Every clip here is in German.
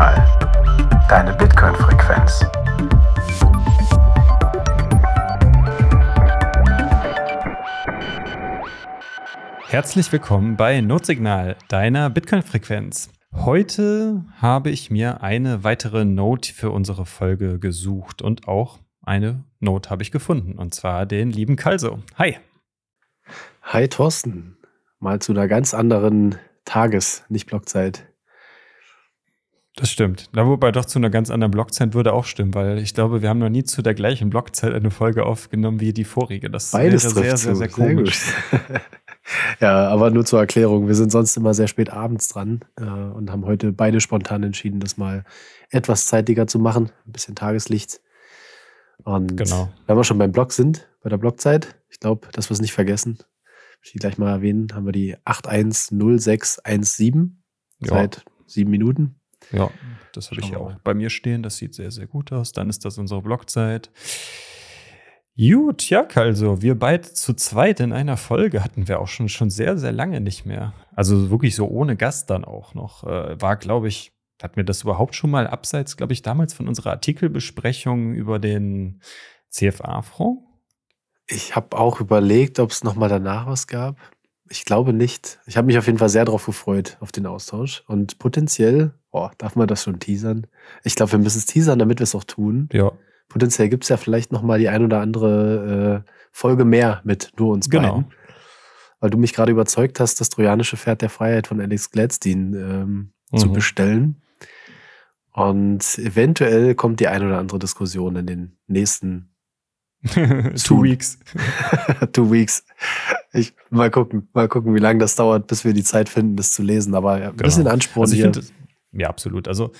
Notsignal. Deine Bitcoin-Frequenz. Herzlich willkommen bei Notsignal, deiner Bitcoin-Frequenz. Heute habe ich mir eine weitere Note für unsere Folge gesucht und auch eine Note habe ich gefunden und zwar den lieben Kalso. Hi. Hi Thorsten. Mal zu einer ganz anderen Tages-, nicht Blockzeit. Das stimmt. Da wobei doch zu einer ganz anderen Blockzeit würde auch stimmen, weil ich glaube, wir haben noch nie zu der gleichen Blockzeit eine Folge aufgenommen wie die vorige. Das Beides wäre sehr, sehr, sehr, sehr komisch. ja, aber nur zur Erklärung. Wir sind sonst immer sehr spät abends dran äh, und haben heute beide spontan entschieden, das mal etwas zeitiger zu machen. Ein bisschen Tageslicht. Und genau. wenn wir schon beim Blog sind, bei der Blockzeit, ich glaube, dass wir es nicht vergessen, ich gleich mal erwähnen, haben wir die 810617 ja. seit sieben Minuten. Ja, das habe ich auch bei mir stehen. Das sieht sehr, sehr gut aus. Dann ist das unsere Blockzeit. Gut, ja, also wir beide zu zweit in einer Folge hatten wir auch schon, schon sehr, sehr lange nicht mehr. Also wirklich so ohne Gast dann auch noch. Äh, war, glaube ich, hatten wir das überhaupt schon mal abseits, glaube ich, damals von unserer Artikelbesprechung über den CFA-Fonds? Ich habe auch überlegt, ob es nochmal danach was gab. Ich glaube nicht. Ich habe mich auf jeden Fall sehr darauf gefreut, auf den Austausch. Und potenziell, oh, darf man das schon teasern? Ich glaube, wir müssen es teasern, damit wir es auch tun. Ja. Potenziell gibt es ja vielleicht nochmal die ein oder andere äh, Folge mehr mit nur uns genau. beiden. Weil du mich gerade überzeugt hast, das trojanische Pferd der Freiheit von Alex Gladstein ähm, mhm. zu bestellen. Und eventuell kommt die ein oder andere Diskussion in den nächsten Two weeks. Two weeks. Ich, mal gucken, mal gucken, wie lange das dauert, bis wir die Zeit finden, das zu lesen. Aber ein genau. bisschen Ansporn also hier. Das, ja, absolut. Also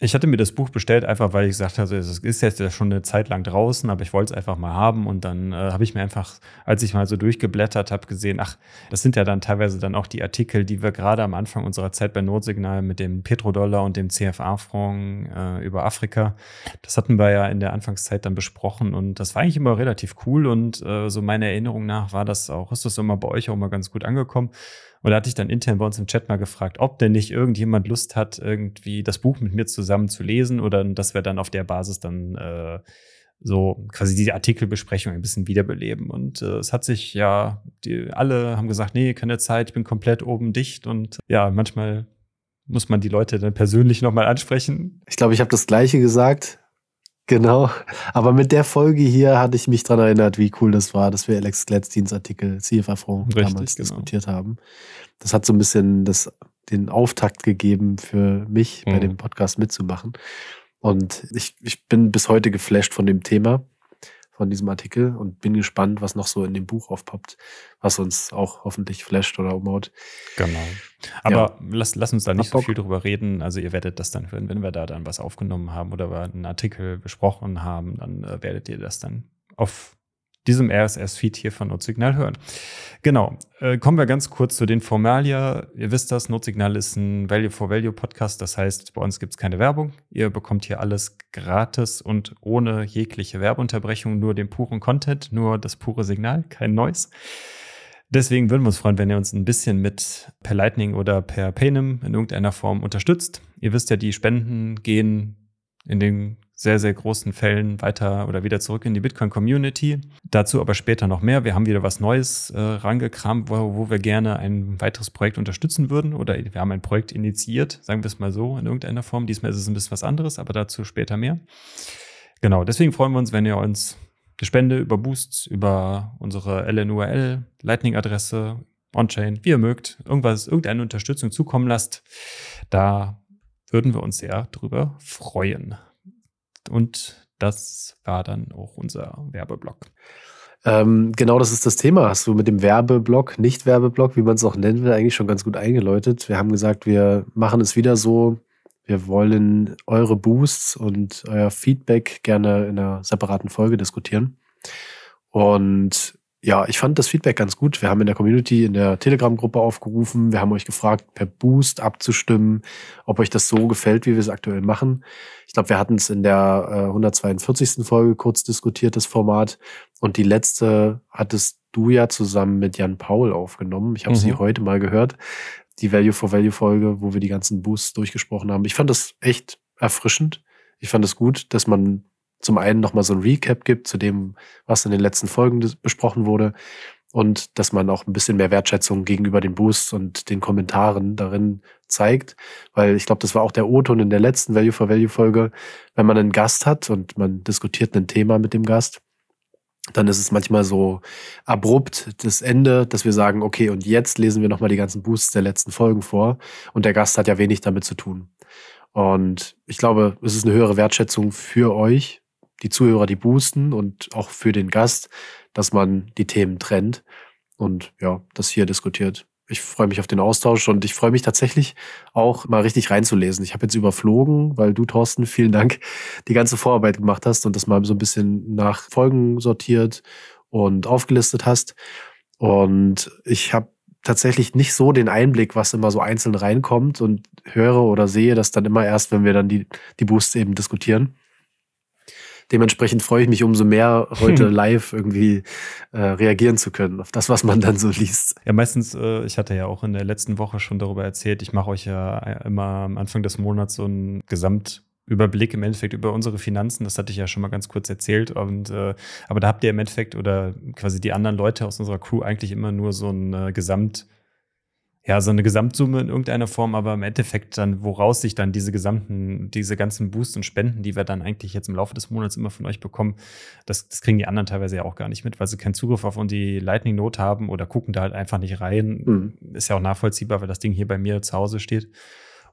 ich hatte mir das Buch bestellt, einfach weil ich gesagt habe, es ist jetzt ja schon eine Zeit lang draußen, aber ich wollte es einfach mal haben. Und dann äh, habe ich mir einfach, als ich mal so durchgeblättert habe, gesehen, ach, das sind ja dann teilweise dann auch die Artikel, die wir gerade am Anfang unserer Zeit bei Notsignal mit dem Petrodollar und dem CFA-Fonds äh, über Afrika, das hatten wir ja in der Anfangszeit dann besprochen. Und das war eigentlich immer relativ cool. Und äh, so meiner Erinnerung nach war das auch, ist das immer bei euch auch mal ganz gut angekommen. Und da hatte ich dann intern bei uns im Chat mal gefragt, ob denn nicht irgendjemand Lust hat, irgendwie das Buch mit mir zusammen zu lesen oder dass wir dann auf der Basis dann äh, so quasi diese Artikelbesprechung ein bisschen wiederbeleben. Und äh, es hat sich ja, die, alle haben gesagt, nee, keine Zeit, ich bin komplett oben dicht. Und ja, manchmal muss man die Leute dann persönlich nochmal ansprechen. Ich glaube, ich habe das Gleiche gesagt. Genau. Aber mit der Folge hier hatte ich mich daran erinnert, wie cool das war, dass wir Alex Gladsteins Artikel CFA Front damals genau. diskutiert haben. Das hat so ein bisschen das, den Auftakt gegeben für mich, mhm. bei dem Podcast mitzumachen. Und ich, ich bin bis heute geflasht von dem Thema von diesem Artikel und bin gespannt, was noch so in dem Buch aufpoppt, was uns auch hoffentlich flasht oder umhaut. Genau. Aber ja. lass, lass uns da nicht Hab so viel drüber reden. Also ihr werdet das dann hören, wenn wir da dann was aufgenommen haben oder wir einen Artikel besprochen haben, dann äh, werdet ihr das dann auf diesem RSS-Feed hier von Notsignal hören. Genau. Äh, kommen wir ganz kurz zu den Formalia. Ihr wisst das, Notsignal ist ein Value-for-Value-Podcast. Das heißt, bei uns gibt es keine Werbung. Ihr bekommt hier alles gratis und ohne jegliche Werbeunterbrechung, nur den puren Content, nur das pure Signal, kein Neues. Deswegen würden wir uns freuen, wenn ihr uns ein bisschen mit per Lightning oder per Paynim in irgendeiner Form unterstützt. Ihr wisst ja, die Spenden gehen in den sehr, sehr großen Fällen weiter oder wieder zurück in die Bitcoin-Community. Dazu aber später noch mehr. Wir haben wieder was Neues äh, rangekramt, wo, wo wir gerne ein weiteres Projekt unterstützen würden oder wir haben ein Projekt initiiert, sagen wir es mal so, in irgendeiner Form. Diesmal ist es ein bisschen was anderes, aber dazu später mehr. Genau, deswegen freuen wir uns, wenn ihr uns eine Spende über Boosts, über unsere LNURL, Lightning-Adresse, On-Chain, wie ihr mögt, irgendwas, irgendeine Unterstützung zukommen lasst. Da würden wir uns sehr drüber freuen. Und das war dann auch unser Werbeblock. Ähm, genau, das ist das Thema. Hast du mit dem Werbeblock, Nicht-Werbeblock, wie man es auch nennen will, eigentlich schon ganz gut eingeläutet. Wir haben gesagt, wir machen es wieder so. Wir wollen eure Boosts und euer Feedback gerne in einer separaten Folge diskutieren. Und ja, ich fand das Feedback ganz gut. Wir haben in der Community, in der Telegram-Gruppe aufgerufen. Wir haben euch gefragt, per Boost abzustimmen, ob euch das so gefällt, wie wir es aktuell machen. Ich glaube, wir hatten es in der äh, 142. Folge kurz diskutiert, das Format. Und die letzte hattest du ja zusammen mit Jan Paul aufgenommen. Ich habe mhm. sie heute mal gehört. die Value for Value Folge, wo wir die ganzen Boosts durchgesprochen haben. Ich fand das echt erfrischend. Ich fand es gut, dass man zum einen nochmal so ein Recap gibt zu dem, was in den letzten Folgen besprochen wurde und dass man auch ein bisschen mehr Wertschätzung gegenüber den Boosts und den Kommentaren darin zeigt, weil ich glaube, das war auch der O-Ton in der letzten Value for Value Folge, wenn man einen Gast hat und man diskutiert ein Thema mit dem Gast, dann ist es manchmal so abrupt das Ende, dass wir sagen, okay, und jetzt lesen wir nochmal die ganzen Boosts der letzten Folgen vor und der Gast hat ja wenig damit zu tun. Und ich glaube, es ist eine höhere Wertschätzung für euch, die Zuhörer, die boosten und auch für den Gast, dass man die Themen trennt und ja, das hier diskutiert. Ich freue mich auf den Austausch und ich freue mich tatsächlich auch mal richtig reinzulesen. Ich habe jetzt überflogen, weil du, Thorsten, vielen Dank, die ganze Vorarbeit gemacht hast und das mal so ein bisschen nach Folgen sortiert und aufgelistet hast. Und ich habe tatsächlich nicht so den Einblick, was immer so einzeln reinkommt und höre oder sehe das dann immer erst, wenn wir dann die, die Boosts eben diskutieren. Dementsprechend freue ich mich umso mehr, heute live irgendwie äh, reagieren zu können auf das, was man dann so liest. Ja, meistens, äh, ich hatte ja auch in der letzten Woche schon darüber erzählt, ich mache euch ja immer am Anfang des Monats so ein Gesamtüberblick im Endeffekt über unsere Finanzen. Das hatte ich ja schon mal ganz kurz erzählt. Und äh, aber da habt ihr im Endeffekt oder quasi die anderen Leute aus unserer Crew eigentlich immer nur so ein äh, Gesamt ja, so eine Gesamtsumme in irgendeiner Form, aber im Endeffekt dann, woraus sich dann diese gesamten, diese ganzen Boosts und Spenden, die wir dann eigentlich jetzt im Laufe des Monats immer von euch bekommen, das, das kriegen die anderen teilweise ja auch gar nicht mit, weil sie keinen Zugriff auf die Lightning Note haben oder gucken da halt einfach nicht rein. Mhm. Ist ja auch nachvollziehbar, weil das Ding hier bei mir zu Hause steht.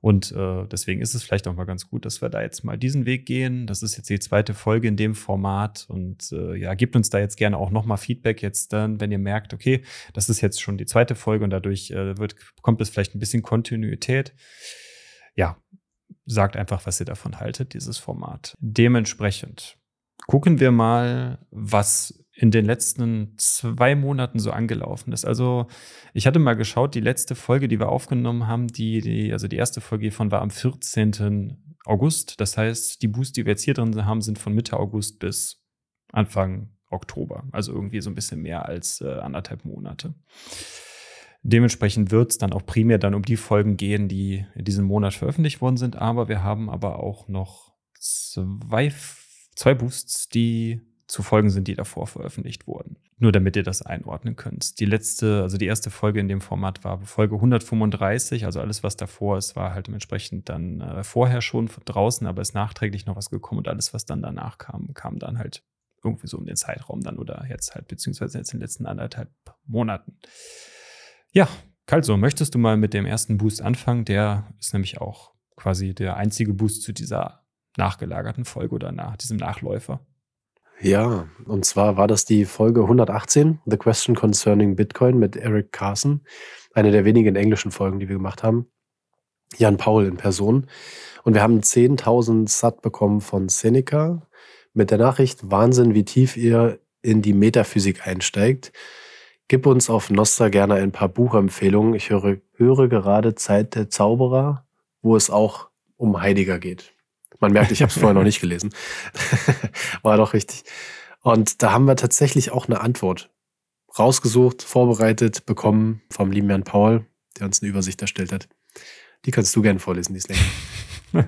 Und äh, deswegen ist es vielleicht auch mal ganz gut, dass wir da jetzt mal diesen Weg gehen. Das ist jetzt die zweite Folge in dem Format. Und äh, ja, gebt uns da jetzt gerne auch nochmal Feedback jetzt dann, wenn ihr merkt, okay, das ist jetzt schon die zweite Folge und dadurch äh, wird, kommt es vielleicht ein bisschen Kontinuität. Ja, sagt einfach, was ihr davon haltet, dieses Format. Dementsprechend gucken wir mal, was in den letzten zwei Monaten so angelaufen ist. Also ich hatte mal geschaut, die letzte Folge, die wir aufgenommen haben, die, die also die erste Folge hiervon war am 14. August. Das heißt, die Boosts, die wir jetzt hier drin haben, sind von Mitte August bis Anfang Oktober. Also irgendwie so ein bisschen mehr als äh, anderthalb Monate. Dementsprechend wird es dann auch primär dann um die Folgen gehen, die in diesem Monat veröffentlicht worden sind. Aber wir haben aber auch noch zwei, zwei Boosts, die zu Folgen sind, die davor veröffentlicht wurden. Nur damit ihr das einordnen könnt. Die letzte, also die erste Folge in dem Format war Folge 135, also alles, was davor ist, war halt dementsprechend dann äh, vorher schon draußen, aber ist nachträglich noch was gekommen und alles, was dann danach kam, kam dann halt irgendwie so um den Zeitraum dann oder jetzt halt, beziehungsweise jetzt in den letzten anderthalb Monaten. Ja, Kalso, möchtest du mal mit dem ersten Boost anfangen? Der ist nämlich auch quasi der einzige Boost zu dieser nachgelagerten Folge oder nach diesem Nachläufer. Ja, und zwar war das die Folge 118, The Question Concerning Bitcoin mit Eric Carson. Eine der wenigen englischen Folgen, die wir gemacht haben. Jan Paul in Person. Und wir haben 10.000 Sat bekommen von Seneca mit der Nachricht, Wahnsinn, wie tief ihr in die Metaphysik einsteigt. Gib uns auf Nostra gerne ein paar Buchempfehlungen. Ich höre, höre gerade Zeit der Zauberer, wo es auch um Heidegger geht. Man merkt, ich habe es vorher noch nicht gelesen. War doch richtig. Und da haben wir tatsächlich auch eine Antwort rausgesucht, vorbereitet, bekommen vom lieben Jan Paul, der uns eine Übersicht erstellt hat. Die kannst du gerne vorlesen, die ist länger.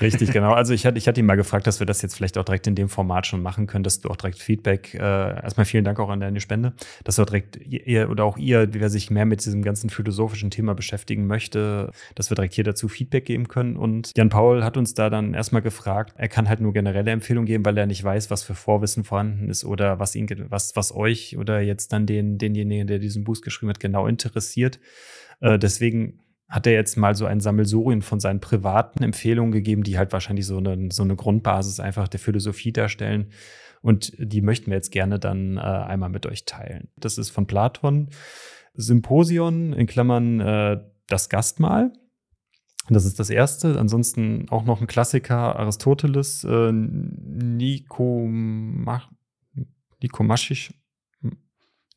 Richtig, genau. Also ich hatte, ich hatte ihn mal gefragt, dass wir das jetzt vielleicht auch direkt in dem Format schon machen können, dass du auch direkt Feedback, äh, erstmal vielen Dank auch an deine Spende, dass du direkt ihr oder auch ihr, wer sich mehr mit diesem ganzen philosophischen Thema beschäftigen möchte, dass wir direkt hier dazu Feedback geben können. Und Jan Paul hat uns da dann erstmal gefragt, er kann halt nur generelle Empfehlungen geben, weil er nicht weiß, was für Vorwissen vorhanden ist oder was ihn, was, was euch oder jetzt dann den, denjenigen, der diesen Boost geschrieben hat, genau interessiert. Äh, deswegen hat er jetzt mal so ein Sammelsurien von seinen privaten Empfehlungen gegeben, die halt wahrscheinlich so eine, so eine Grundbasis einfach der Philosophie darstellen. Und die möchten wir jetzt gerne dann äh, einmal mit euch teilen. Das ist von Platon, Symposion in Klammern äh, das Gastmahl. Das ist das erste. Ansonsten auch noch ein Klassiker, Aristoteles, äh, Nikomach, Nikomaschisch,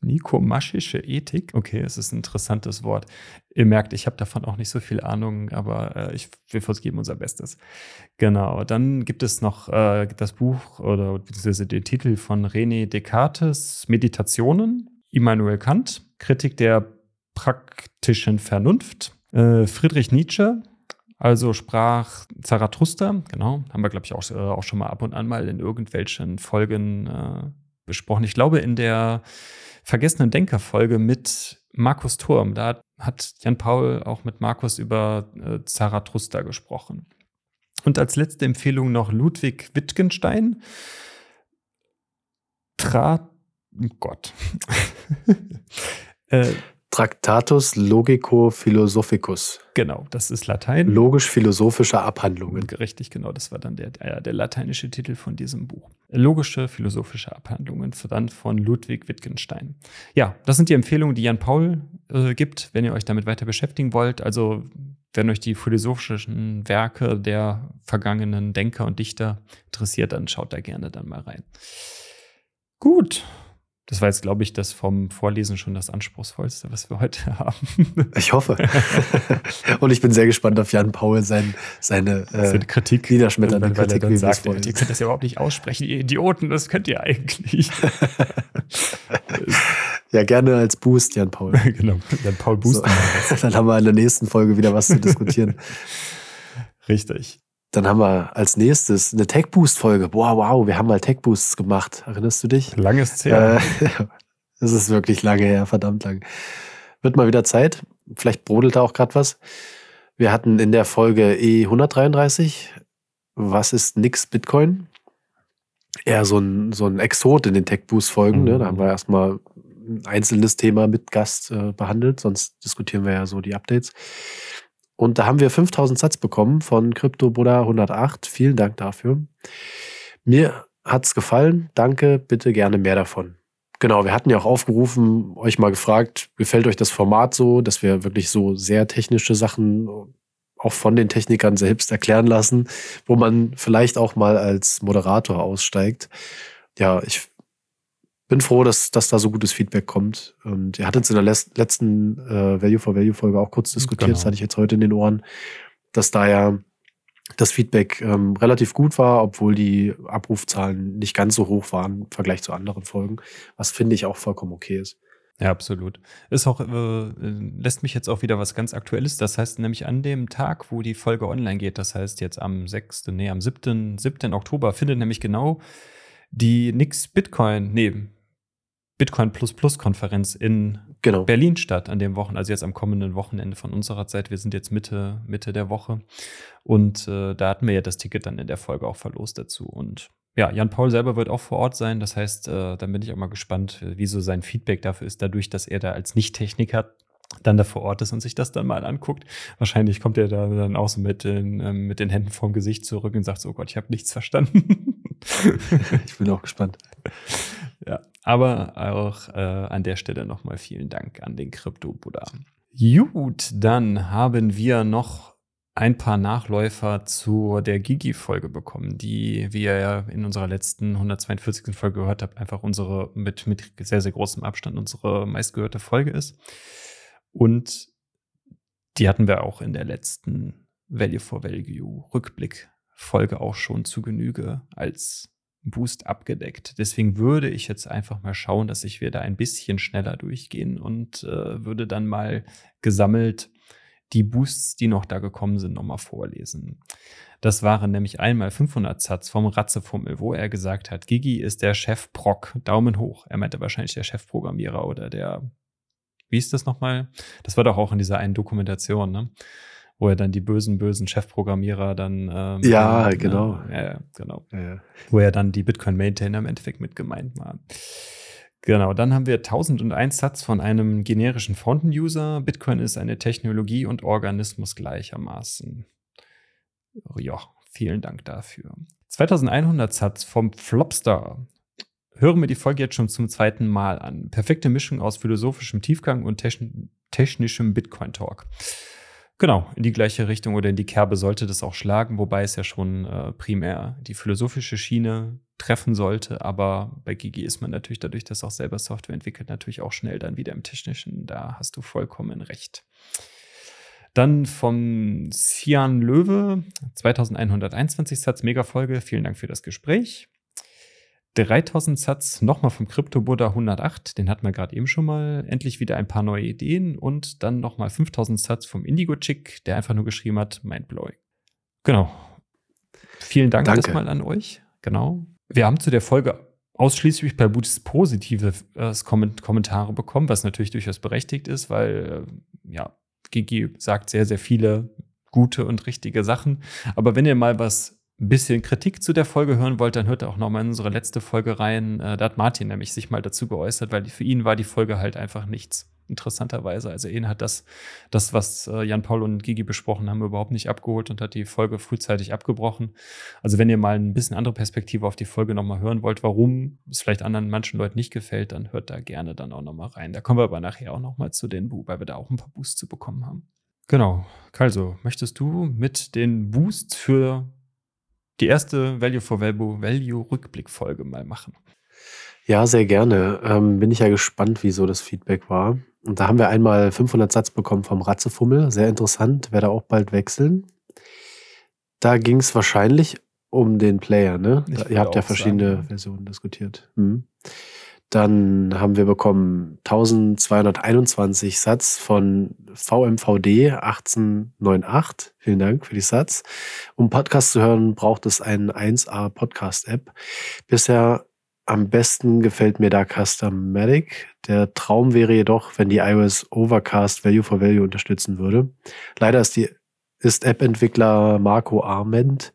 Nikomaschische Ethik. Okay, es ist ein interessantes Wort. Ihr merkt, ich habe davon auch nicht so viel Ahnung, aber äh, ich, wir geben unser Bestes. Genau. Dann gibt es noch äh, das Buch oder beziehungsweise den Titel von René Descartes, Meditationen, Immanuel Kant, Kritik der praktischen Vernunft. Äh, Friedrich Nietzsche, also sprach Zarathustra, genau, haben wir, glaube ich, auch, äh, auch schon mal ab und an mal in irgendwelchen Folgen äh, besprochen. Ich glaube, in der Vergessenen Denker-Folge mit Markus Turm, da hat Jan Paul auch mit Markus über äh, Zarathustra gesprochen. Und als letzte Empfehlung noch Ludwig Wittgenstein. Tra oh Gott. äh, Tractatus Logico Philosophicus. Genau, das ist Latein. Logisch-philosophische Abhandlungen. Richtig, genau, das war dann der, der, der, lateinische Titel von diesem Buch. Logische philosophische Abhandlungen, dann von Ludwig Wittgenstein. Ja, das sind die Empfehlungen, die Jan Paul äh, gibt, wenn ihr euch damit weiter beschäftigen wollt. Also, wenn euch die philosophischen Werke der vergangenen Denker und Dichter interessiert, dann schaut da gerne dann mal rein. Gut, das war jetzt, glaube ich, das vom Vorlesen schon das Anspruchsvollste, was wir heute haben. Ich hoffe. Und ich bin sehr gespannt auf Jan Paul, sein, seine, äh, seine Kritik. Niederschmetternde Kritik. Dann sagt, ihr könnt das ja überhaupt nicht aussprechen, ihr Idioten, das könnt ihr eigentlich. ja, gerne als Boost, Jan Paul. genau, Jan Paul boosten. So. Dann haben wir in der nächsten Folge wieder was zu diskutieren. Richtig. Dann haben wir als nächstes eine Tech Boost Folge. Boah, wow, wir haben mal Tech Boosts gemacht. Erinnerst du dich? Langes her. Äh, das ist wirklich lange her, verdammt lang. Wird mal wieder Zeit. Vielleicht brodelt da auch gerade was. Wir hatten in der Folge E133, was ist nix Bitcoin? Eher so ein, so ein Exot in den Tech Boost Folgen. Mhm. Ne? Da haben wir erstmal ein einzelnes Thema mit Gast äh, behandelt, sonst diskutieren wir ja so die Updates. Und da haben wir 5000 Satz bekommen von Crypto Buddha 108. Vielen Dank dafür. Mir hat es gefallen. Danke, bitte gerne mehr davon. Genau, wir hatten ja auch aufgerufen, euch mal gefragt, gefällt euch das Format so, dass wir wirklich so sehr technische Sachen auch von den Technikern selbst erklären lassen, wo man vielleicht auch mal als Moderator aussteigt. Ja, ich bin froh, dass, dass da so gutes Feedback kommt. Und ihr hattet es in der letzten äh, Value for Value Folge auch kurz diskutiert, genau. das hatte ich jetzt heute in den Ohren, dass da ja das Feedback ähm, relativ gut war, obwohl die Abrufzahlen nicht ganz so hoch waren im Vergleich zu anderen Folgen, was finde ich auch vollkommen okay ist. Ja, absolut. Ist auch, äh, lässt mich jetzt auch wieder was ganz Aktuelles. Das heißt nämlich an dem Tag, wo die Folge online geht, das heißt jetzt am 6., nee, am 7., 7. Oktober, findet nämlich genau die Nix Bitcoin, nee, Bitcoin Plus Plus Konferenz in genau. Berlin statt an dem Wochenende, also jetzt am kommenden Wochenende von unserer Zeit. Wir sind jetzt Mitte, Mitte der Woche. Und äh, da hatten wir ja das Ticket dann in der Folge auch verlost dazu. Und ja, Jan Paul selber wird auch vor Ort sein. Das heißt, äh, dann bin ich auch mal gespannt, wie so sein Feedback dafür ist, dadurch, dass er da als Nicht-Techniker dann da vor Ort ist und sich das dann mal anguckt. Wahrscheinlich kommt er da dann auch so mit den, ähm, mit den Händen vorm Gesicht zurück und sagt so, oh Gott, ich habe nichts verstanden. ich bin auch gespannt. Ja, aber auch äh, an der Stelle nochmal vielen Dank an den Krypto-Buddha. Gut, dann haben wir noch ein paar Nachläufer zu der Gigi-Folge bekommen, die, wie ihr ja in unserer letzten 142. Folge gehört habt, einfach unsere mit, mit sehr, sehr großem Abstand unsere meistgehörte Folge ist. Und die hatten wir auch in der letzten Value for Value Rückblick Folge auch schon zu Genüge als Boost abgedeckt. Deswegen würde ich jetzt einfach mal schauen, dass ich wir da ein bisschen schneller durchgehen und äh, würde dann mal gesammelt die Boosts, die noch da gekommen sind, nochmal vorlesen. Das waren nämlich einmal 500 Satz vom Ratzefummel, wo er gesagt hat, Gigi ist der Chef Proc, Daumen hoch. Er meinte wahrscheinlich der Chefprogrammierer oder der, wie ist das nochmal? Das war doch auch in dieser einen Dokumentation, ne? Wo er dann die bösen, bösen Chefprogrammierer dann. Ähm, ja, dann, genau. Äh, genau. Ja. Wo er dann die Bitcoin-Maintainer im Endeffekt mit gemeint war. Genau, dann haben wir 1001 Satz von einem generischen Fountain-User. Bitcoin ist eine Technologie und Organismus gleichermaßen. Ja, vielen Dank dafür. 2100 Satz vom Flopstar. Hören wir die Folge jetzt schon zum zweiten Mal an. Perfekte Mischung aus philosophischem Tiefgang und technischem Bitcoin-Talk. Genau, in die gleiche Richtung oder in die Kerbe sollte das auch schlagen, wobei es ja schon äh, primär die philosophische Schiene treffen sollte. Aber bei Gigi ist man natürlich dadurch, dass auch selber Software entwickelt, natürlich auch schnell dann wieder im Technischen. Da hast du vollkommen recht. Dann vom Sian Löwe, 2121 Satz, Mega-Folge. Vielen Dank für das Gespräch. 3000 Satz nochmal vom Crypto Buddha 108, den hatten wir gerade eben schon mal. Endlich wieder ein paar neue Ideen und dann nochmal 5000 Satz vom Indigo Chick, der einfach nur geschrieben hat, mindblowing. Genau. Vielen Dank Danke. erstmal an euch. Genau. Wir haben zu der Folge ausschließlich bei Buddhist positive äh, Kommentare bekommen, was natürlich durchaus berechtigt ist, weil äh, ja, Gigi sagt sehr, sehr viele gute und richtige Sachen. Aber wenn ihr mal was bisschen Kritik zu der Folge hören wollt, dann hört auch noch mal in unsere letzte Folge rein. Äh, da hat Martin nämlich sich mal dazu geäußert, weil für ihn war die Folge halt einfach nichts. Interessanterweise. Also ihn hat das, das, was äh, Jan Paul und Gigi besprochen haben, überhaupt nicht abgeholt und hat die Folge frühzeitig abgebrochen. Also wenn ihr mal ein bisschen andere Perspektive auf die Folge nochmal hören wollt, warum es vielleicht anderen manchen Leuten nicht gefällt, dann hört da gerne dann auch nochmal rein. Da kommen wir aber nachher auch nochmal zu den Bu, weil wir da auch ein paar Boosts zu bekommen haben. Genau. Kalso, möchtest du mit den Boosts für die erste Value for Value, Value Rückblick-Folge mal machen? Ja, sehr gerne. Ähm, bin ich ja gespannt, wie so das Feedback war. Und da haben wir einmal 500 Satz bekommen vom Ratzefummel. Sehr interessant, werde auch bald wechseln. Da ging es wahrscheinlich um den Player, ne? Ihr habt ja verschiedene sagen. Versionen diskutiert. Hm. Dann haben wir bekommen 1221 Satz von VMVD 1898. Vielen Dank für die Satz. Um Podcast zu hören, braucht es eine 1A Podcast App. Bisher am besten gefällt mir da Customatic. Der Traum wäre jedoch, wenn die iOS Overcast Value for Value unterstützen würde. Leider ist die ist App-Entwickler Marco Arment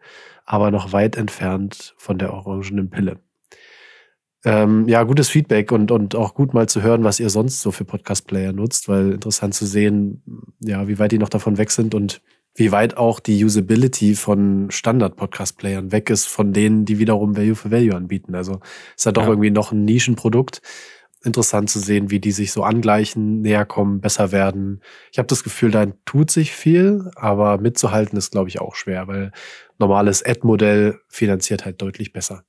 aber noch weit entfernt von der orangenen Pille. Ähm, ja, gutes Feedback und, und auch gut mal zu hören, was ihr sonst so für Podcast-Player nutzt, weil interessant zu sehen, ja, wie weit die noch davon weg sind und wie weit auch die Usability von Standard-Podcast-Playern weg ist, von denen, die wiederum Value for Value anbieten. Also ist ja doch ja. irgendwie noch ein Nischenprodukt. Interessant zu sehen, wie die sich so angleichen, näher kommen, besser werden. Ich habe das Gefühl, da tut sich viel, aber mitzuhalten ist, glaube ich, auch schwer, weil normales Ad-Modell finanziert halt deutlich besser.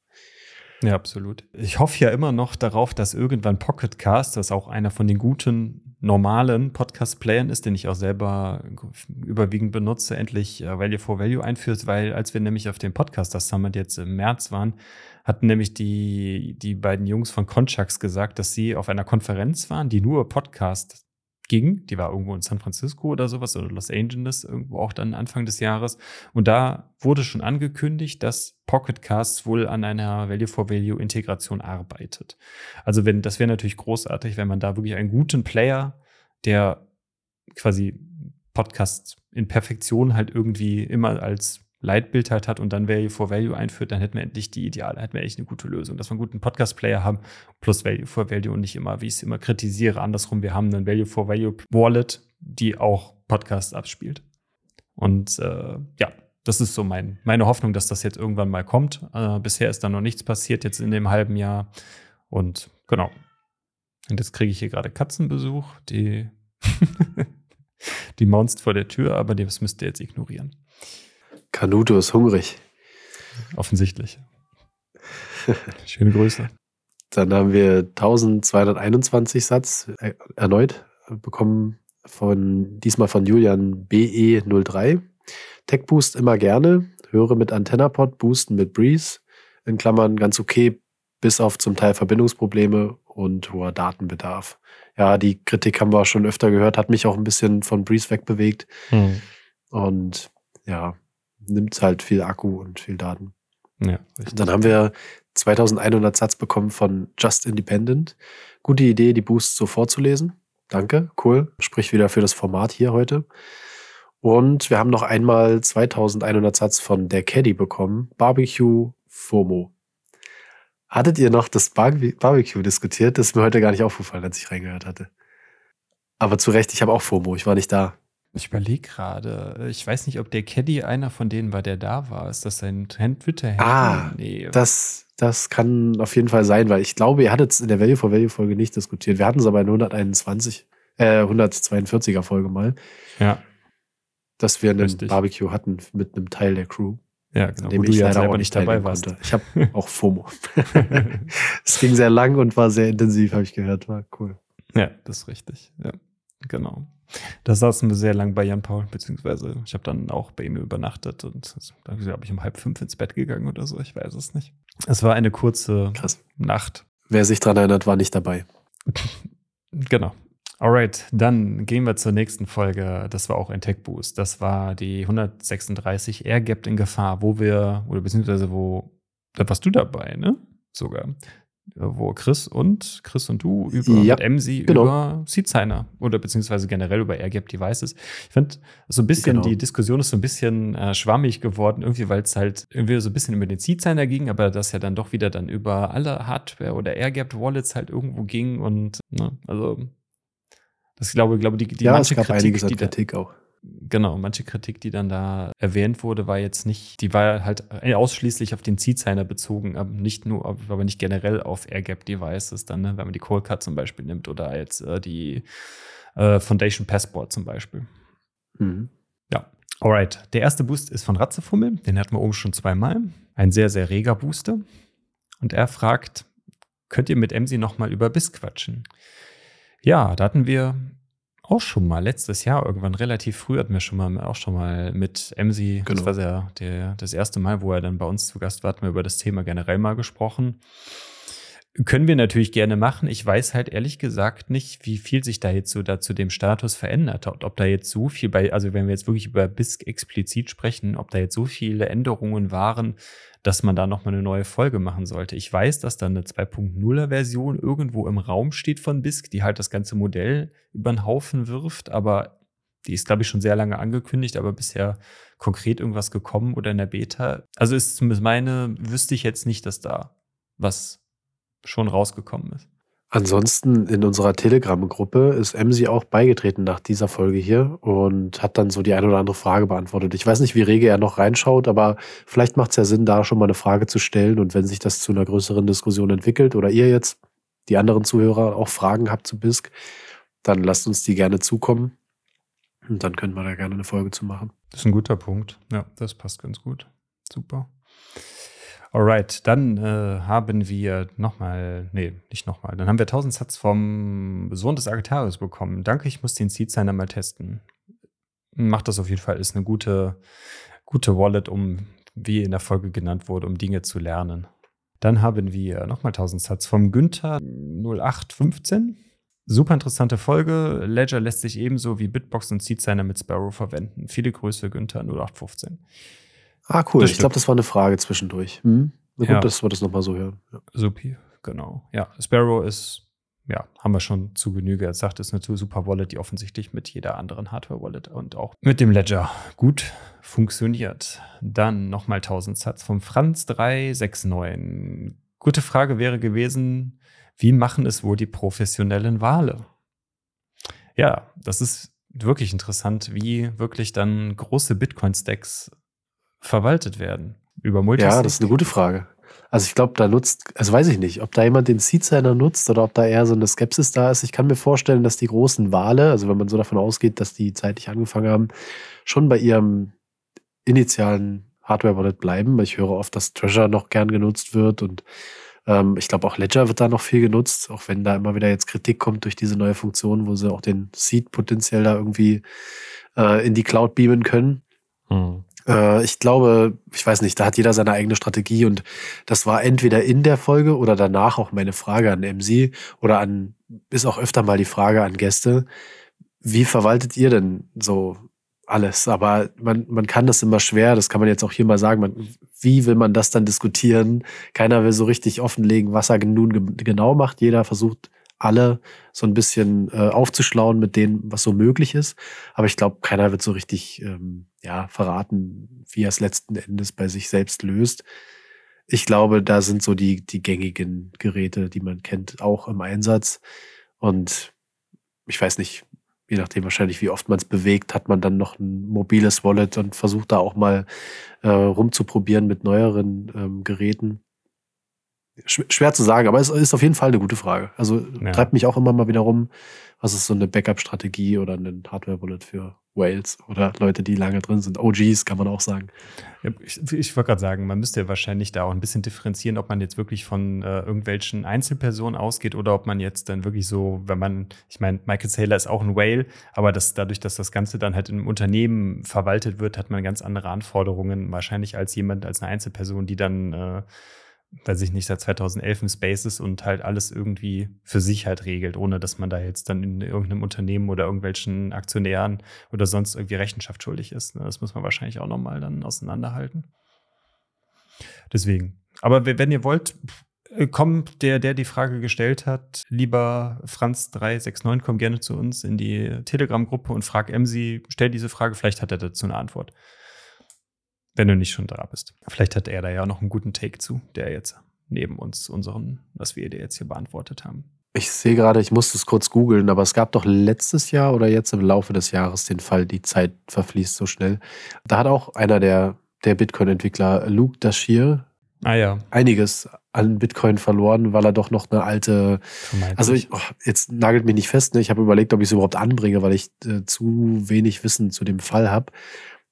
Ja, absolut. Ich hoffe ja immer noch darauf, dass irgendwann Pocket Cast, das auch einer von den guten normalen Podcast-Playern ist, den ich auch selber überwiegend benutze, endlich äh, Value for Value einführt, weil als wir nämlich auf dem Podcast, das Summit jetzt im März waren, hatten nämlich die, die beiden Jungs von Conchax gesagt, dass sie auf einer Konferenz waren, die nur Podcast ging. Die war irgendwo in San Francisco oder sowas oder Los Angeles, irgendwo auch dann Anfang des Jahres. Und da wurde schon angekündigt, dass Pocket Casts wohl an einer Value for Value Integration arbeitet. Also wenn, das wäre natürlich großartig, wenn man da wirklich einen guten Player, der quasi Podcasts in Perfektion halt irgendwie immer als Leitbild halt hat und dann Value for Value einführt, dann hätten wir endlich die Ideale, hätten wir echt eine gute Lösung, dass wir einen guten Podcast-Player haben plus Value for Value und nicht immer, wie ich es immer kritisiere, andersrum, wir haben einen Value for Value Wallet, die auch Podcasts abspielt. Und äh, ja, das ist so mein, meine Hoffnung, dass das jetzt irgendwann mal kommt. Äh, bisher ist da noch nichts passiert jetzt in dem halben Jahr. Und genau. Und jetzt kriege ich hier gerade Katzenbesuch, die, die maunzt vor der Tür, aber das müsst ihr jetzt ignorieren. Canuto ist hungrig. Offensichtlich. Schöne Grüße. Dann haben wir 1221 Satz äh, erneut bekommen von diesmal von Julian BE03. Tech Boost immer gerne, höre mit AntennaPod, boosten mit Breeze, in Klammern ganz okay, bis auf zum Teil Verbindungsprobleme und hoher Datenbedarf. Ja, die Kritik haben wir schon öfter gehört, hat mich auch ein bisschen von Breeze wegbewegt. Hm. Und ja, nimmt halt viel Akku und viel Daten. Ja, Dann haben wir 2100 Satz bekommen von Just Independent. Gute Idee, die Boosts so vorzulesen. Danke, cool. Sprich wieder für das Format hier heute. Und wir haben noch einmal 2100 Satz von der Caddy bekommen. Barbecue FOMO. Hattet ihr noch das Bar Barbecue diskutiert? Das ist mir heute gar nicht aufgefallen, als ich reingehört hatte. Aber zu Recht, ich habe auch FOMO. Ich war nicht da. Ich überlege gerade. Ich weiß nicht, ob der Caddy einer von denen war, der da war. Ist das sein Twitter-Handle? Ah, nee. das, das kann auf jeden Fall sein, weil ich glaube, ihr hattet es in der Value for Value Folge nicht diskutiert. Wir hatten es aber in 121, äh, 142er Folge mal. Ja. Dass wir einen Richtig. Barbecue hatten mit einem Teil der Crew. Ja, genau. Wo du ja auch nicht dabei warst. Konnte. Ich habe auch FOMO. es ging sehr lang und war sehr intensiv, habe ich gehört. War cool. Ja, das ist richtig. Ja, genau. Da saßen wir sehr lang bei Jan Paul, beziehungsweise ich habe dann auch bei ihm übernachtet und da glaube ich um halb fünf ins Bett gegangen oder so, ich weiß es nicht. Es war eine kurze Krass. Nacht. Wer sich daran erinnert, war nicht dabei. genau. Alright, dann gehen wir zur nächsten Folge. Das war auch ein Tech Boost. Das war die 136 Air Gap in Gefahr, wo wir, oder beziehungsweise wo, da warst du dabei, ne? Sogar wo Chris und Chris und du über ja, mit Emsi genau. über Seedsigner oder beziehungsweise generell über AirGap Devices. Ich finde so ein bisschen genau. die Diskussion ist so ein bisschen äh, schwammig geworden irgendwie, weil es halt irgendwie so ein bisschen über den Seedsigner ging, aber das ja dann doch wieder dann über alle Hardware oder AirGap Wallets halt irgendwo ging und ne, also das glaube glaube die die ja, manche es gab Kritik, einiges an Kritik auch Genau, manche Kritik, die dann da erwähnt wurde, war jetzt nicht, die war halt ausschließlich auf den Seedsigner bezogen, aber nicht nur, aber nicht generell auf AirGap-Devices dann, ne, wenn man die Coldcard zum Beispiel nimmt oder jetzt äh, die äh, Foundation Passport zum Beispiel. Mhm. Ja. Alright, der erste Boost ist von Ratzefummel, den hatten wir oben schon zweimal. Ein sehr, sehr reger Booster. Und er fragt, könnt ihr mit Emsi nochmal über BIS quatschen? Ja, da hatten wir auch schon mal letztes Jahr irgendwann relativ früh hatten wir schon mal auch schon mal mit Emsi, genau. das war ja der, das erste Mal, wo er dann bei uns zu Gast war, hatten wir über das Thema generell mal gesprochen. Können wir natürlich gerne machen. Ich weiß halt ehrlich gesagt nicht, wie viel sich da jetzt so da zu dem Status verändert hat. Ob da jetzt so viel bei, also wenn wir jetzt wirklich über BISC explizit sprechen, ob da jetzt so viele Änderungen waren, dass man da nochmal eine neue Folge machen sollte. Ich weiß, dass da eine 2.0er Version irgendwo im Raum steht von BISC, die halt das ganze Modell über den Haufen wirft, aber die ist, glaube ich, schon sehr lange angekündigt, aber bisher konkret irgendwas gekommen oder in der Beta. Also ist zumindest meine, wüsste ich jetzt nicht, dass da was schon rausgekommen ist. Ansonsten in unserer Telegram-Gruppe ist Emsi auch beigetreten nach dieser Folge hier und hat dann so die eine oder andere Frage beantwortet. Ich weiß nicht, wie rege er noch reinschaut, aber vielleicht macht es ja Sinn, da schon mal eine Frage zu stellen. Und wenn sich das zu einer größeren Diskussion entwickelt oder ihr jetzt, die anderen Zuhörer, auch Fragen habt zu BISC, dann lasst uns die gerne zukommen. Und dann können wir da gerne eine Folge zu machen. Das ist ein guter Punkt. Ja, das passt ganz gut. Super. Alright, dann äh, haben wir nochmal, nee, nicht nochmal, dann haben wir 1000 Satz vom Sohn des Argetarius bekommen. Danke, ich muss den Seed Signer mal testen. Macht das auf jeden Fall, ist eine gute, gute Wallet, um, wie in der Folge genannt wurde, um Dinge zu lernen. Dann haben wir nochmal 1000 Satz vom Günther 0815. Super interessante Folge. Ledger lässt sich ebenso wie Bitbox und Seed Signer mit Sparrow verwenden. Viele Grüße, Günther 0815. Ah, cool. Das ich glaube, das war eine Frage zwischendurch. Hm? Na gut, ja. dass wir das nochmal so hören. Ja. Supi, genau. Ja, Sparrow ist, ja, haben wir schon zu Genüge gesagt, ist eine super Wallet, die offensichtlich mit jeder anderen Hardware-Wallet und auch mit dem Ledger gut funktioniert. Dann nochmal 1000 Satz vom Franz 369. Gute Frage wäre gewesen, wie machen es wohl die professionellen Wale? Ja, das ist wirklich interessant, wie wirklich dann große Bitcoin-Stacks verwaltet werden? Über Multisig? Ja, das ist eine gute Frage. Also ich glaube, da nutzt, also weiß ich nicht, ob da jemand den Seed-Signer nutzt oder ob da eher so eine Skepsis da ist. Ich kann mir vorstellen, dass die großen Wale, also wenn man so davon ausgeht, dass die zeitlich angefangen haben, schon bei ihrem initialen Hardware-Wallet bleiben. Ich höre oft, dass Treasure noch gern genutzt wird und ähm, ich glaube auch Ledger wird da noch viel genutzt, auch wenn da immer wieder jetzt Kritik kommt durch diese neue Funktion, wo sie auch den Seed potenziell da irgendwie äh, in die Cloud beamen können. Hm. Äh, ich glaube, ich weiß nicht, da hat jeder seine eigene Strategie und das war entweder in der Folge oder danach auch meine Frage an MC oder an, ist auch öfter mal die Frage an Gäste. Wie verwaltet ihr denn so alles? Aber man, man kann das immer schwer, das kann man jetzt auch hier mal sagen. Man, wie will man das dann diskutieren? Keiner will so richtig offenlegen, was er nun genau macht. Jeder versucht alle so ein bisschen äh, aufzuschlauen mit dem, was so möglich ist. Aber ich glaube, keiner wird so richtig ähm, ja, verraten, wie er es letzten Endes bei sich selbst löst. Ich glaube, da sind so die, die gängigen Geräte, die man kennt, auch im Einsatz. Und ich weiß nicht, je nachdem wahrscheinlich, wie oft man es bewegt, hat man dann noch ein mobiles Wallet und versucht da auch mal äh, rumzuprobieren mit neueren ähm, Geräten schwer zu sagen, aber es ist auf jeden Fall eine gute Frage. Also ja. treibt mich auch immer mal wieder rum, was ist so eine Backup-Strategie oder ein Hardware-Wallet für Whales oder Leute, die lange drin sind. OGs kann man auch sagen. Ich, ich wollte gerade sagen, man müsste ja wahrscheinlich da auch ein bisschen differenzieren, ob man jetzt wirklich von äh, irgendwelchen Einzelpersonen ausgeht oder ob man jetzt dann wirklich so, wenn man, ich meine, Michael Saylor ist auch ein Whale, aber das, dadurch, dass das Ganze dann halt im Unternehmen verwaltet wird, hat man ganz andere Anforderungen wahrscheinlich als jemand, als eine Einzelperson, die dann äh, weiß ich nicht, seit 2011 im Space ist und halt alles irgendwie für sich halt regelt, ohne dass man da jetzt dann in irgendeinem Unternehmen oder irgendwelchen Aktionären oder sonst irgendwie Rechenschaft schuldig ist. Ne? Das muss man wahrscheinlich auch nochmal dann auseinanderhalten. Deswegen. Aber wenn ihr wollt, äh, kommt der, der die Frage gestellt hat, lieber Franz369, komm gerne zu uns in die Telegram-Gruppe und frag Emsi, stell diese Frage, vielleicht hat er dazu eine Antwort. Wenn du nicht schon da bist. Vielleicht hat er da ja noch einen guten Take zu, der jetzt neben uns unseren, was wir dir jetzt hier beantwortet haben. Ich sehe gerade, ich musste es kurz googeln, aber es gab doch letztes Jahr oder jetzt im Laufe des Jahres den Fall, die Zeit verfließt so schnell. Da hat auch einer der, der Bitcoin-Entwickler, Luke Dashir, ah, ja. einiges an Bitcoin verloren, weil er doch noch eine alte. Also ich, oh, jetzt nagelt mich nicht fest. Ne? Ich habe überlegt, ob ich es überhaupt anbringe, weil ich äh, zu wenig Wissen zu dem Fall habe.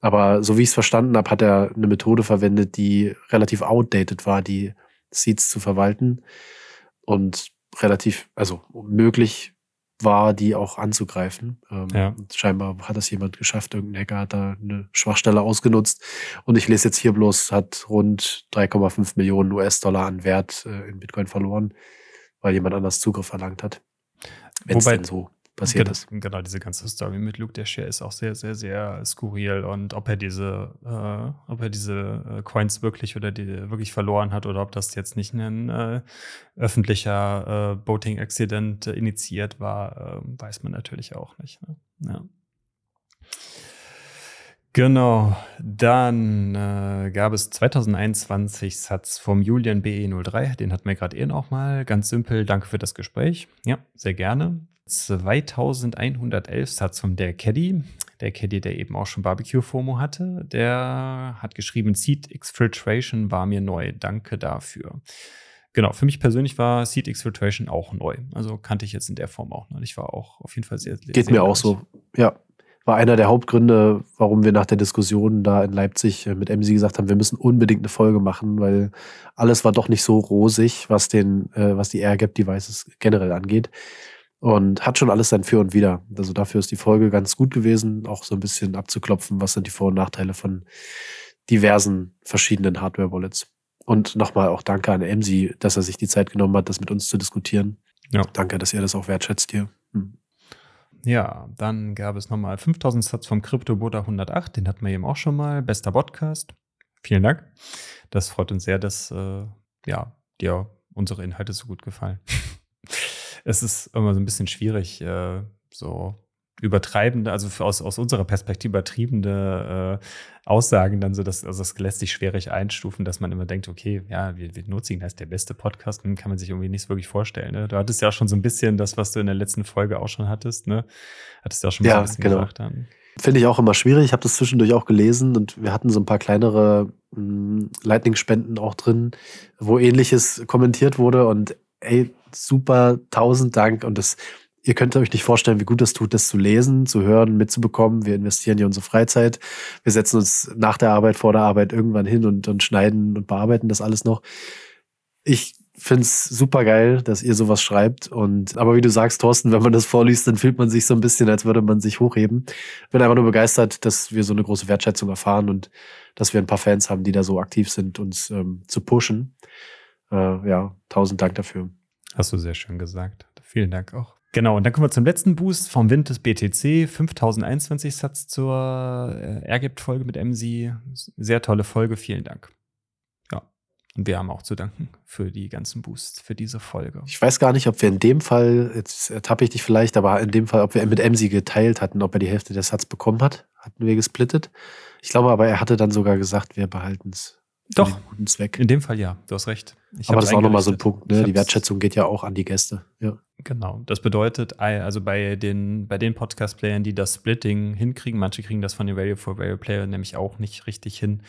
Aber so wie ich es verstanden habe, hat er eine Methode verwendet, die relativ outdated war, die Seeds zu verwalten und relativ, also möglich war, die auch anzugreifen. Ähm, ja. Scheinbar hat das jemand geschafft. Irgendein Hacker hat da eine Schwachstelle ausgenutzt. Und ich lese jetzt hier bloß, hat rund 3,5 Millionen US-Dollar an Wert äh, in Bitcoin verloren, weil jemand anders Zugriff verlangt hat. Wenn es denn so passiert genau, ist. Genau, diese ganze Story mit Luke der Share ist auch sehr, sehr, sehr skurril und ob er diese, äh, ob er diese äh, Coins wirklich oder die wirklich verloren hat oder ob das jetzt nicht ein äh, öffentlicher äh, Boating-Accident initiiert war, ähm, weiß man natürlich auch nicht. Ne? Ja. Genau, dann äh, gab es 2021 Satz vom Julian BE03, den hatten wir gerade eben auch mal. Ganz simpel, danke für das Gespräch. Ja, sehr gerne. 2111 Satz von der Caddy, der Caddy, der eben auch schon Barbecue-FOMO hatte, der hat geschrieben, Seed Exfiltration war mir neu, danke dafür. Genau, für mich persönlich war Seed Exfiltration auch neu. Also kannte ich jetzt in der Form auch noch. Ich war auch auf jeden Fall sehr, sehr Geht sehr mir auch so, ja. War einer der Hauptgründe, warum wir nach der Diskussion da in Leipzig äh, mit MC gesagt haben, wir müssen unbedingt eine Folge machen, weil alles war doch nicht so rosig, was den, äh, was die Air-Gap-Devices generell angeht. Und hat schon alles sein Für und Wider. Also dafür ist die Folge ganz gut gewesen, auch so ein bisschen abzuklopfen, was sind die Vor- und Nachteile von diversen verschiedenen Hardware-Wallets. Und nochmal auch danke an Emsi, dass er sich die Zeit genommen hat, das mit uns zu diskutieren. Ja. Danke, dass ihr das auch wertschätzt hier. Hm. Ja, dann gab es nochmal 5000 Satz vom Crypto Buddha 108, den hatten wir eben auch schon mal. Bester Podcast. Vielen Dank. Das freut uns sehr, dass äh, ja, dir unsere Inhalte so gut gefallen. Es ist immer so ein bisschen schwierig, äh, so übertreibende, also aus, aus unserer Perspektive übertriebene äh, Aussagen dann so, dass, also das lässt sich schwierig einstufen, dass man immer denkt, okay, ja, wir, wir nutzen das ist der beste Podcast, dann kann man sich irgendwie nicht so wirklich vorstellen. Ne? Du hattest ja auch schon so ein bisschen das, was du in der letzten Folge auch schon hattest, ne? Hattest ja auch schon ja, so ein bisschen genau. gesagt dann. Finde ich auch immer schwierig. Ich habe das zwischendurch auch gelesen und wir hatten so ein paar kleinere hm, Lightning-Spenden auch drin, wo ähnliches kommentiert wurde und ey, super, tausend Dank. Und das, ihr könnt euch nicht vorstellen, wie gut das tut, das zu lesen, zu hören, mitzubekommen. Wir investieren hier unsere Freizeit. Wir setzen uns nach der Arbeit, vor der Arbeit irgendwann hin und, und schneiden und bearbeiten das alles noch. Ich finde es super geil, dass ihr sowas schreibt. Und aber wie du sagst, Thorsten, wenn man das vorliest, dann fühlt man sich so ein bisschen, als würde man sich hochheben. Bin einfach nur begeistert, dass wir so eine große Wertschätzung erfahren und dass wir ein paar Fans haben, die da so aktiv sind, uns ähm, zu pushen. Äh, ja, tausend Dank dafür. Hast du sehr schön gesagt. Vielen Dank auch. Genau, und dann kommen wir zum letzten Boost vom Wind des BTC. 5021 Satz zur äh, Ergibt-Folge mit MC. Sehr tolle Folge, vielen Dank. Ja, und wir haben auch zu danken für die ganzen Boosts für diese Folge. Ich weiß gar nicht, ob wir in dem Fall, jetzt ertappe ich dich vielleicht, aber in dem Fall, ob wir mit MC geteilt hatten, ob er die Hälfte des Satz bekommen hat. Hatten wir gesplittet. Ich glaube aber, er hatte dann sogar gesagt, wir behalten es. Doch, guten Zweck. In dem Fall ja, du hast recht. Ich Aber das ist auch nochmal so ein Punkt, ne? Die Wertschätzung geht ja auch an die Gäste. Ja. Genau. Das bedeutet, also bei den, bei den Podcast-Playern, die das Splitting hinkriegen, manche kriegen das von den Value for Value Player nämlich auch nicht richtig hin.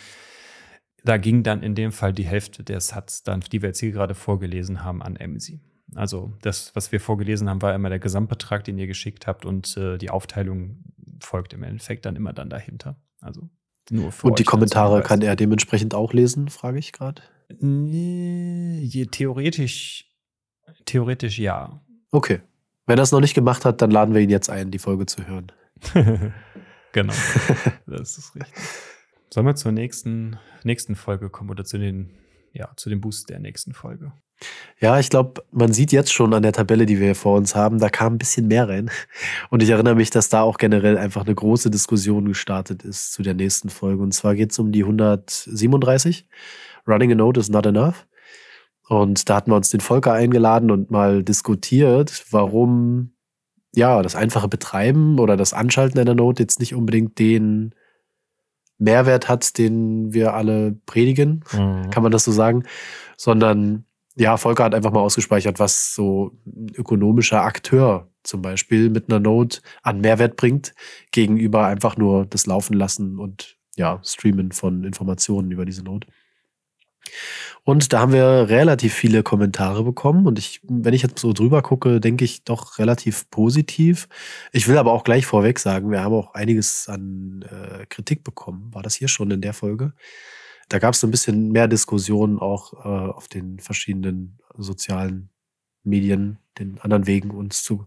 Da ging dann in dem Fall die Hälfte der Satz, dann, die wir jetzt hier gerade vorgelesen haben, an MC. Also das, was wir vorgelesen haben, war immer der Gesamtbetrag, den ihr geschickt habt und äh, die Aufteilung folgt im Endeffekt dann immer dann dahinter. Also nur für Und die Kommentare kann er dementsprechend auch lesen, frage ich gerade. Nee, theoretisch, theoretisch ja. Okay. Wenn er es noch nicht gemacht hat, dann laden wir ihn jetzt ein, die Folge zu hören. genau. das ist richtig. Sollen wir zur nächsten, nächsten Folge kommen oder zu den ja, zu dem Boost der nächsten Folge. Ja, ich glaube, man sieht jetzt schon an der Tabelle, die wir hier vor uns haben, da kam ein bisschen mehr rein. Und ich erinnere mich, dass da auch generell einfach eine große Diskussion gestartet ist zu der nächsten Folge. Und zwar geht es um die 137. Running a Note is not enough. Und da hatten wir uns den Volker eingeladen und mal diskutiert, warum ja das einfache Betreiben oder das Anschalten einer Note jetzt nicht unbedingt den Mehrwert hat, den wir alle predigen, mhm. kann man das so sagen, sondern ja, Volker hat einfach mal ausgespeichert, was so ein ökonomischer Akteur zum Beispiel mit einer Note an Mehrwert bringt, gegenüber einfach nur das Laufen lassen und ja, Streamen von Informationen über diese Note. Und da haben wir relativ viele Kommentare bekommen. Und ich, wenn ich jetzt so drüber gucke, denke ich doch relativ positiv. Ich will aber auch gleich vorweg sagen, wir haben auch einiges an äh, Kritik bekommen. War das hier schon in der Folge? Da gab es so ein bisschen mehr Diskussion auch äh, auf den verschiedenen sozialen Medien, den anderen Wegen uns zu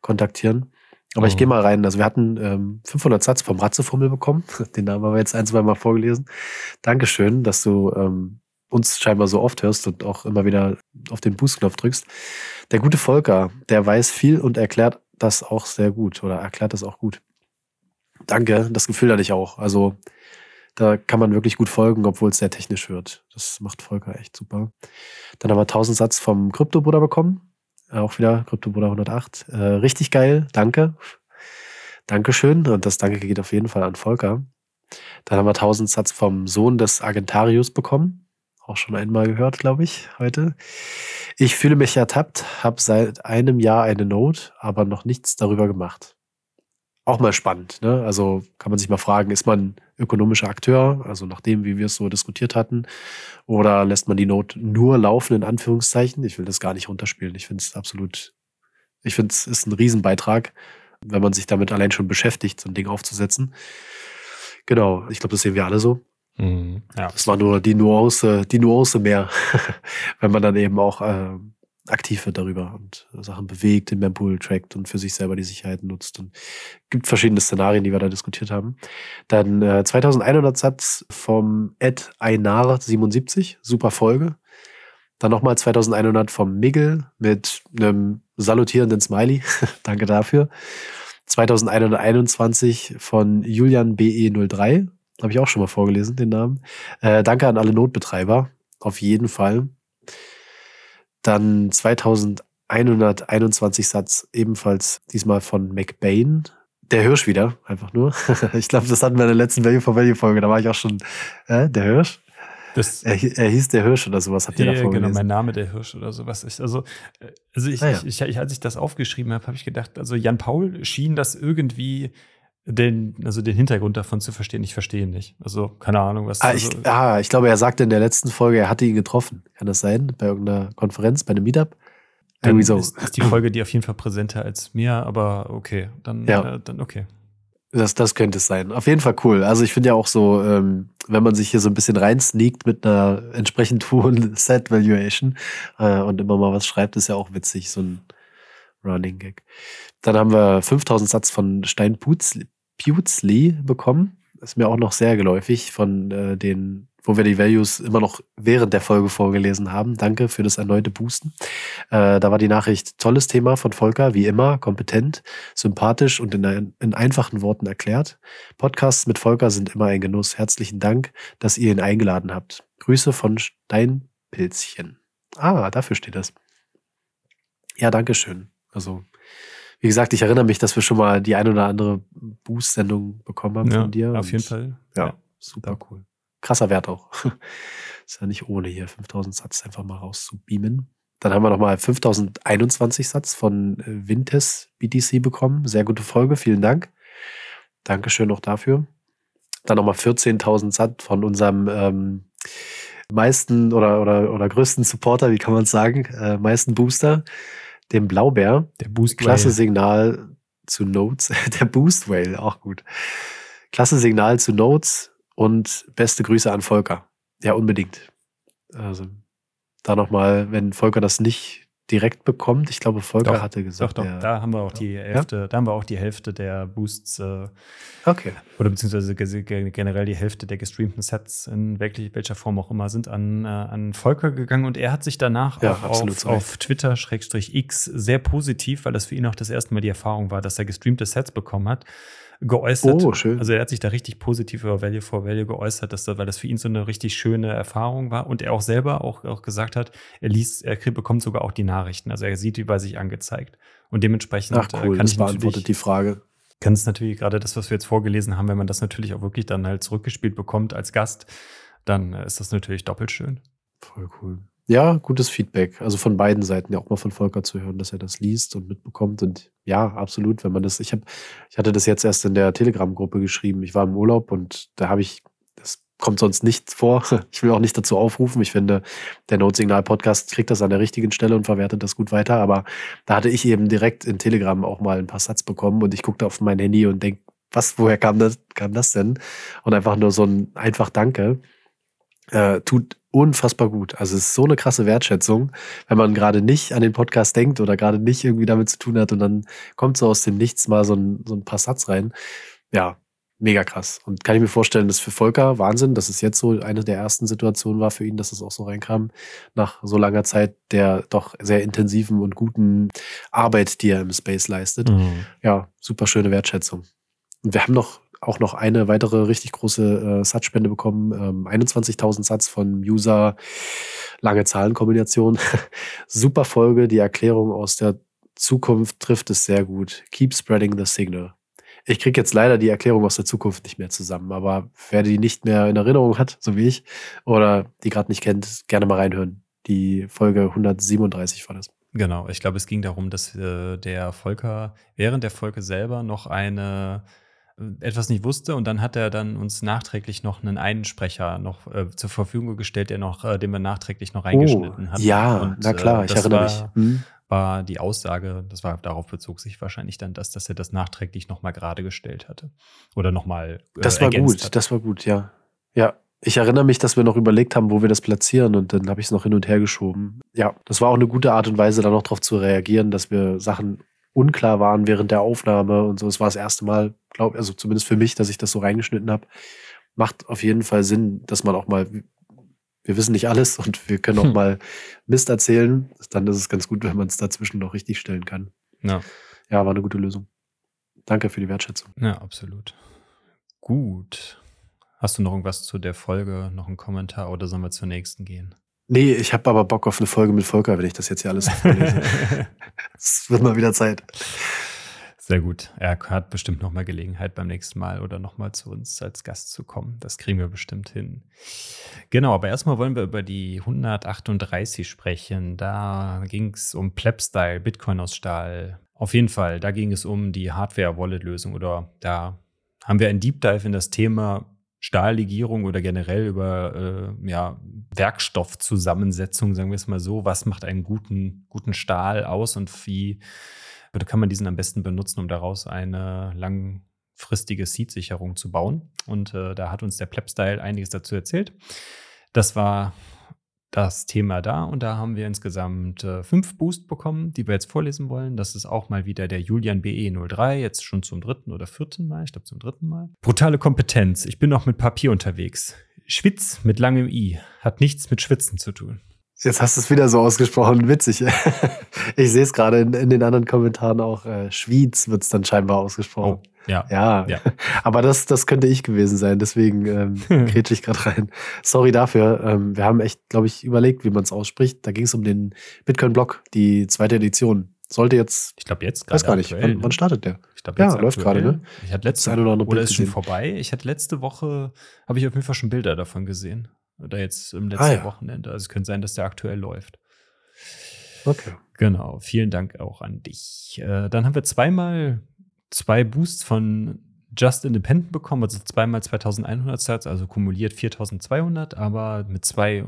kontaktieren. Aber mhm. ich gehe mal rein. Also wir hatten ähm, 500 Satz vom Ratzefummel bekommen. Den haben wir jetzt ein, zwei Mal vorgelesen. Dankeschön, dass du ähm, uns scheinbar so oft hörst und auch immer wieder auf den Boost-Knopf drückst. Der gute Volker, der weiß viel und erklärt das auch sehr gut oder erklärt das auch gut. Danke, das Gefühl hatte ich auch. Also da kann man wirklich gut folgen, obwohl es sehr technisch wird. Das macht Volker echt super. Dann haben wir 1000 Satz vom Krypto-Bruder bekommen. Auch wieder Krypto-Bruder 108. Äh, richtig geil, danke. Dankeschön. Und das Danke geht auf jeden Fall an Volker. Dann haben wir 1000 Satz vom Sohn des Agentarius bekommen auch schon einmal gehört, glaube ich, heute. Ich fühle mich ertappt, habe seit einem Jahr eine Note, aber noch nichts darüber gemacht. Auch mal spannend, ne? Also kann man sich mal fragen, ist man ökonomischer Akteur, also nach dem, wie wir es so diskutiert hatten, oder lässt man die Note nur laufen, in Anführungszeichen? Ich will das gar nicht runterspielen. Ich finde es absolut, ich finde es ist ein Riesenbeitrag, wenn man sich damit allein schon beschäftigt, so ein Ding aufzusetzen. Genau, ich glaube, das sehen wir alle so. Mhm. Ja. Das war nur die Nuance, die Nuance mehr, wenn man dann eben auch äh, aktiv wird darüber und Sachen bewegt, den Mempool trackt und für sich selber die Sicherheit nutzt. Und gibt verschiedene Szenarien, die wir da diskutiert haben. Dann äh, 2100 Satz vom Ed Einar 77, super Folge. Dann nochmal 2100 vom Migel mit einem salutierenden Smiley. Danke dafür. 2121 von Julian BE03, habe ich auch schon mal vorgelesen, den Namen. Äh, danke an alle Notbetreiber. Auf jeden Fall. Dann 2121 Satz, ebenfalls diesmal von McBain. Der Hirsch wieder, einfach nur. ich glaube, das hatten wir in der letzten Value for Value Folge. Da war ich auch schon, äh, der Hirsch. Das, er, er, hieß der Hirsch oder sowas, habt ihr ja, davor genau, mein Name der Hirsch oder sowas. Ich, also, äh, also ich, ah, ja. ich, ich, als ich das aufgeschrieben habe, habe ich gedacht, also Jan Paul schien das irgendwie den, also den Hintergrund davon zu verstehen. Ich verstehe ihn nicht. Also, keine Ahnung, was. Ah, also, ich, ah, ich glaube, er sagte in der letzten Folge, er hatte ihn getroffen. Kann das sein? Bei irgendeiner Konferenz, bei einem Meetup? Irgendwie so. Ist, ist, die Folge die auf jeden Fall präsenter als mir, aber okay. Dann, ja. Äh, dann okay. Das, das könnte es sein. Auf jeden Fall cool. Also ich finde ja auch so, ähm, wenn man sich hier so ein bisschen reinsneakt mit einer entsprechend hohen Set-Valuation äh, und immer mal was schreibt, ist ja auch witzig, so ein Running Gag. Dann haben wir 5000 Satz von Stein Putz, Pewsley bekommen. Ist mir auch noch sehr geläufig von äh, den, wo wir die Values immer noch während der Folge vorgelesen haben. Danke für das erneute Boosten. Äh, da war die Nachricht tolles Thema von Volker, wie immer, kompetent, sympathisch und in, in einfachen Worten erklärt. Podcasts mit Volker sind immer ein Genuss. Herzlichen Dank, dass ihr ihn eingeladen habt. Grüße von Steinpilzchen. Ah, dafür steht das. Ja, danke schön. Also wie gesagt, ich erinnere mich, dass wir schon mal die ein oder andere Boost-Sendung bekommen haben ja, von dir. Auf jeden Fall. Ja, ja. super cool. Krasser Wert auch. Ist ja nicht ohne hier 5000 Satz einfach mal rauszubeamen. Dann haben wir nochmal 5021 Satz von äh, Vintes BTC bekommen. Sehr gute Folge, vielen Dank. Dankeschön auch dafür. Dann nochmal 14.000 Satz von unserem ähm, meisten oder, oder, oder größten Supporter, wie kann man es sagen, äh, meisten Booster dem Blaubär. Der Boost Klasse Signal zu Notes. der Boost Whale, auch gut. Klasse Signal zu Notes und beste Grüße an Volker. Ja, unbedingt. Also da nochmal, wenn Volker das nicht direkt bekommt. Ich glaube, Volker doch, hatte gesagt. Doch, doch, da haben wir auch die Hälfte, ja? da haben wir auch die Hälfte der Boosts. Äh, okay. Oder beziehungsweise generell die Hälfte der gestreamten Sets in wirklich, welcher Form auch immer sind an, äh, an Volker gegangen und er hat sich danach ja, auch auf, auf Twitter X sehr positiv, weil das für ihn auch das erste Mal die Erfahrung war, dass er gestreamte Sets bekommen hat geäußert. Oh, schön. Also er hat sich da richtig positiv über Value for Value geäußert, dass, weil das für ihn so eine richtig schöne Erfahrung war und er auch selber auch, auch gesagt hat, er liest, er bekommt sogar auch die Nachrichten. Also er sieht die bei sich angezeigt. Und dementsprechend Ach, äh, cool, kann das ich beantwortet die Frage. Kann es natürlich gerade das, was wir jetzt vorgelesen haben, wenn man das natürlich auch wirklich dann halt zurückgespielt bekommt als Gast, dann äh, ist das natürlich doppelt schön. Voll cool. Ja, gutes Feedback. Also von beiden Seiten ja auch mal von Volker zu hören, dass er das liest und mitbekommt. Und ja, absolut, wenn man das, ich habe, ich hatte das jetzt erst in der Telegram-Gruppe geschrieben. Ich war im Urlaub und da habe ich, das kommt sonst nicht vor. Ich will auch nicht dazu aufrufen. Ich finde, der Notsignal-Podcast kriegt das an der richtigen Stelle und verwertet das gut weiter. Aber da hatte ich eben direkt in Telegram auch mal ein paar Satz bekommen und ich guckte auf mein Handy und denke, was, woher kam das, kam das denn? Und einfach nur so ein einfach Danke. Äh, tut unfassbar gut. Also es ist so eine krasse Wertschätzung, wenn man gerade nicht an den Podcast denkt oder gerade nicht irgendwie damit zu tun hat und dann kommt so aus dem Nichts mal so ein, so ein paar Satz rein. Ja, mega krass. Und kann ich mir vorstellen, dass für Volker Wahnsinn, dass es jetzt so eine der ersten Situationen war für ihn, dass es auch so reinkam, nach so langer Zeit der doch sehr intensiven und guten Arbeit, die er im Space leistet. Mhm. Ja, super schöne Wertschätzung. Und wir haben noch auch noch eine weitere richtig große äh, Satzspende bekommen. Ähm, 21.000 Satz von User, lange Zahlenkombination. Super Folge, die Erklärung aus der Zukunft trifft es sehr gut. Keep spreading the signal. Ich kriege jetzt leider die Erklärung aus der Zukunft nicht mehr zusammen, aber wer die nicht mehr in Erinnerung hat, so wie ich, oder die gerade nicht kennt, gerne mal reinhören. Die Folge 137 war das. Genau, ich glaube, es ging darum, dass äh, der Volker während der Folge selber noch eine etwas nicht wusste und dann hat er dann uns nachträglich noch einen Einsprecher noch äh, zur Verfügung gestellt, der noch, äh, den wir nachträglich noch reingeschnitten oh, haben. Ja, und, na klar, äh, ich erinnere war, mich. Hm. War die Aussage, das war darauf bezog sich wahrscheinlich dann, dass, dass er das nachträglich nochmal gerade gestellt hatte. Oder nochmal. Äh, das war gut, hat. das war gut, ja. Ja, ich erinnere mich, dass wir noch überlegt haben, wo wir das platzieren und dann habe ich es noch hin und her geschoben. Ja, das war auch eine gute Art und Weise, da noch drauf zu reagieren, dass wir Sachen unklar waren während der Aufnahme und so. Es war das erste Mal, glaube also zumindest für mich, dass ich das so reingeschnitten habe. Macht auf jeden Fall Sinn, dass man auch mal, wir wissen nicht alles und wir können auch hm. mal Mist erzählen. Dann ist es ganz gut, wenn man es dazwischen noch richtig stellen kann. Ja. Ja, war eine gute Lösung. Danke für die Wertschätzung. Ja, absolut. Gut. Hast du noch irgendwas zu der Folge, noch einen Kommentar oder sollen wir zur nächsten gehen? Nee, ich habe aber Bock auf eine Folge mit Volker, wenn ich das jetzt hier alles. Es wird mal wieder Zeit. Sehr gut. Er hat bestimmt noch mal Gelegenheit beim nächsten Mal oder noch mal zu uns als Gast zu kommen. Das kriegen wir bestimmt hin. Genau, aber erstmal wollen wir über die 138 sprechen. Da ging es um Plebstyle, Bitcoin aus Stahl. Auf jeden Fall, da ging es um die Hardware-Wallet-Lösung oder da haben wir ein Deep Dive in das Thema Stahllegierung oder generell über äh, ja, Werkstoffzusammensetzung, sagen wir es mal so. Was macht einen guten, guten Stahl aus und wie kann man diesen am besten benutzen, um daraus eine langfristige Seed-Sicherung zu bauen? Und äh, da hat uns der Plebstyle einiges dazu erzählt. Das war das Thema da und da haben wir insgesamt äh, fünf Boost bekommen, die wir jetzt vorlesen wollen. Das ist auch mal wieder der Julian BE03, jetzt schon zum dritten oder vierten Mal, ich glaube zum dritten Mal. Brutale Kompetenz, ich bin noch mit Papier unterwegs. Schwitz mit langem I hat nichts mit Schwitzen zu tun. Jetzt hast du es wieder so ausgesprochen, witzig. ich sehe es gerade in, in, den anderen Kommentaren auch. Äh, Schwyz wird es dann scheinbar ausgesprochen. Oh. Ja. ja. Ja. Aber das, das könnte ich gewesen sein, deswegen ähm, kretsche ich gerade rein. Sorry dafür. Ähm, wir haben echt, glaube ich, überlegt, wie man es ausspricht. Da ging es um den Bitcoin-Blog, die zweite Edition. Sollte jetzt. Ich glaube, jetzt gerade. Weiß gar nicht. Wann, wann, startet der? Ich glaube, jetzt. Ja, läuft gerade, ne? Ich hatte letzte oder, andere oder ist schon vorbei. Ich hatte letzte Woche, habe ich auf jeden Fall schon Bilder davon gesehen. Oder jetzt im letzten ah, ja. Wochenende. Also es könnte sein, dass der aktuell läuft. Okay. Genau. Vielen Dank auch an dich. Äh, dann haben wir zweimal zwei Boosts von Just Independent bekommen, also zweimal 2100 Sats, also kumuliert 4200, aber mit zwei,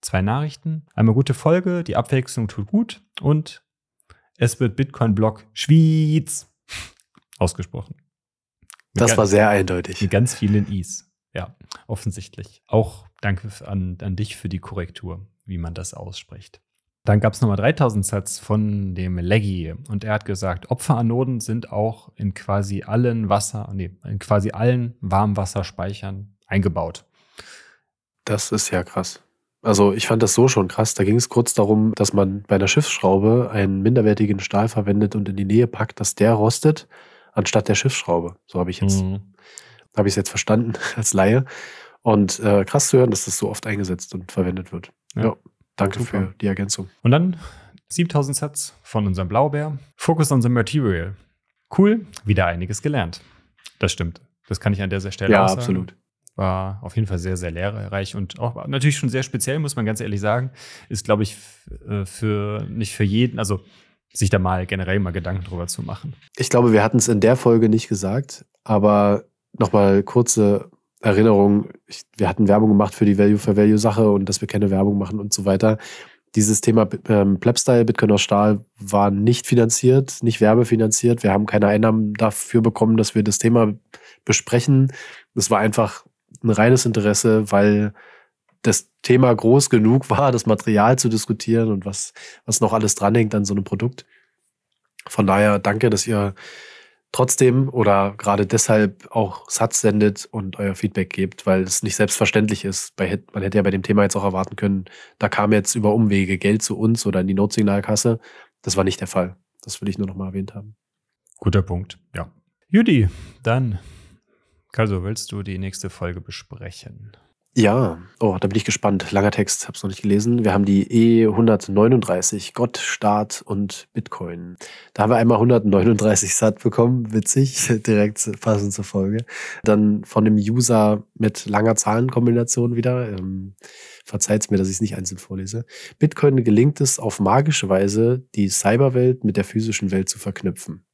zwei Nachrichten. Einmal gute Folge, die Abwechslung tut gut und es wird Bitcoin-Block Schwyz ausgesprochen. Mit das war sehr eindeutig. Mit ganz vielen Is. Ja, offensichtlich. Auch danke an, an dich für die Korrektur, wie man das ausspricht. Dann gab es nochmal 3000 Satz von dem Leggy und er hat gesagt, Opferanoden sind auch in quasi allen Wasser, nee, in quasi allen Warmwasserspeichern eingebaut. Das ist ja krass. Also ich fand das so schon krass. Da ging es kurz darum, dass man bei einer Schiffsschraube einen minderwertigen Stahl verwendet und in die Nähe packt, dass der rostet, anstatt der Schiffsschraube. So habe ich jetzt, mhm. habe ich es jetzt verstanden als Laie. Und äh, krass zu hören, dass das so oft eingesetzt und verwendet wird. Ja. ja. Danke Super. für die Ergänzung. Und dann 7000 Sets von unserem Blaubeer. Focus on the Material. Cool, wieder einiges gelernt. Das stimmt. Das kann ich an dieser Stelle ja, auch sagen. Ja, absolut. War auf jeden Fall sehr, sehr lehrreich und auch natürlich schon sehr speziell, muss man ganz ehrlich sagen. Ist, glaube ich, äh, für nicht für jeden, also sich da mal generell mal Gedanken drüber zu machen. Ich glaube, wir hatten es in der Folge nicht gesagt, aber nochmal kurze Erinnerung, ich, wir hatten Werbung gemacht für die Value-for-Value-Sache und dass wir keine Werbung machen und so weiter. Dieses Thema ähm, Plebstyle, Bitcoin aus Stahl, war nicht finanziert, nicht werbefinanziert. Wir haben keine Einnahmen dafür bekommen, dass wir das Thema besprechen. Es war einfach ein reines Interesse, weil das Thema groß genug war, das Material zu diskutieren und was, was noch alles dranhängt an so einem Produkt. Von daher danke, dass ihr trotzdem oder gerade deshalb auch Satz sendet und euer Feedback gebt, weil es nicht selbstverständlich ist. Man hätte ja bei dem Thema jetzt auch erwarten können, da kam jetzt über Umwege Geld zu uns oder in die Notsignalkasse. Das war nicht der Fall. Das will ich nur noch mal erwähnt haben. Guter Punkt, ja. Judy, dann, also willst du die nächste Folge besprechen? Ja, oh, da bin ich gespannt. Langer Text, hab's noch nicht gelesen. Wir haben die E139, Gott, Staat und Bitcoin. Da haben wir einmal 139 Sat bekommen, witzig, direkt passend zur Folge. Dann von dem User mit langer Zahlenkombination wieder. Ähm, verzeiht's mir, dass ich es nicht einzeln vorlese. Bitcoin gelingt es auf magische Weise, die Cyberwelt mit der physischen Welt zu verknüpfen.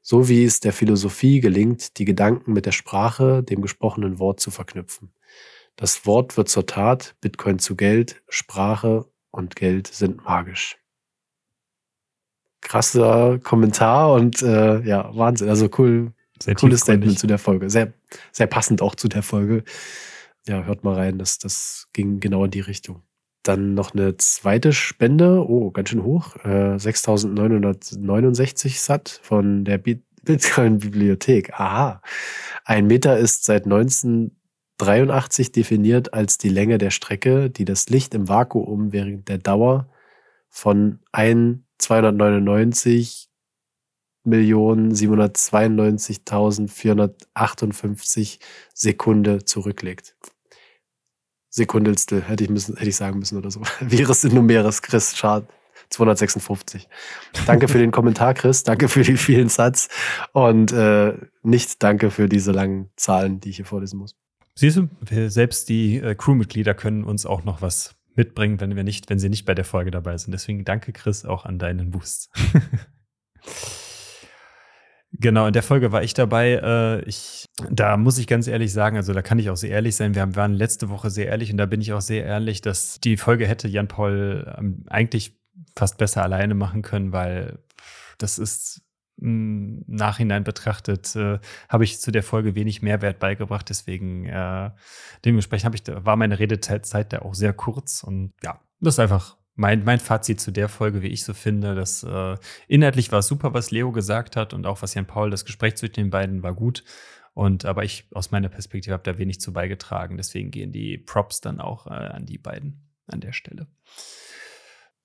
So wie es der Philosophie gelingt, die Gedanken mit der Sprache, dem gesprochenen Wort zu verknüpfen. Das Wort wird zur Tat, Bitcoin zu Geld, Sprache und Geld sind magisch. Krasser Kommentar und äh, ja, Wahnsinn. Also cool, sehr cooles Statement zu der Folge. Sehr, sehr passend auch zu der Folge. Ja, hört mal rein, das, das ging genau in die Richtung. Dann noch eine zweite Spende, oh, ganz schön hoch, äh, 6.969 Sat von der Bitcoin-Bibliothek. Aha. Ein Meter ist seit 19 83 definiert als die Länge der Strecke, die das Licht im Vakuum während der Dauer von 1 299 792.458 Sekunde zurücklegt. Sekundelstel hätte ich, müssen, hätte ich sagen müssen oder so. Virus in Numeris, Chris, Schad 256. Danke für den Kommentar, Chris. Danke für die vielen Satz. Und äh, nicht danke für diese langen Zahlen, die ich hier vorlesen muss. Siehst du, selbst die äh, Crewmitglieder können uns auch noch was mitbringen, wenn wir nicht, wenn sie nicht bei der Folge dabei sind. Deswegen danke, Chris, auch an deinen Boost. Genau, in der Folge war ich dabei. Äh, ich, da muss ich ganz ehrlich sagen, also da kann ich auch sehr ehrlich sein. Wir waren letzte Woche sehr ehrlich und da bin ich auch sehr ehrlich, dass die Folge hätte Jan Paul ähm, eigentlich fast besser alleine machen können, weil das ist im Nachhinein betrachtet, äh, habe ich zu der Folge wenig Mehrwert beigebracht. Deswegen, äh, dementsprechend habe ich, war meine Redezeit Zeit da auch sehr kurz. Und ja, das ist einfach mein, mein Fazit zu der Folge, wie ich so finde. Dass, äh, inhaltlich war super, was Leo gesagt hat und auch was Jan Paul, das Gespräch zwischen den beiden war gut. Und aber ich aus meiner Perspektive habe da wenig zu beigetragen. Deswegen gehen die Props dann auch äh, an die beiden an der Stelle.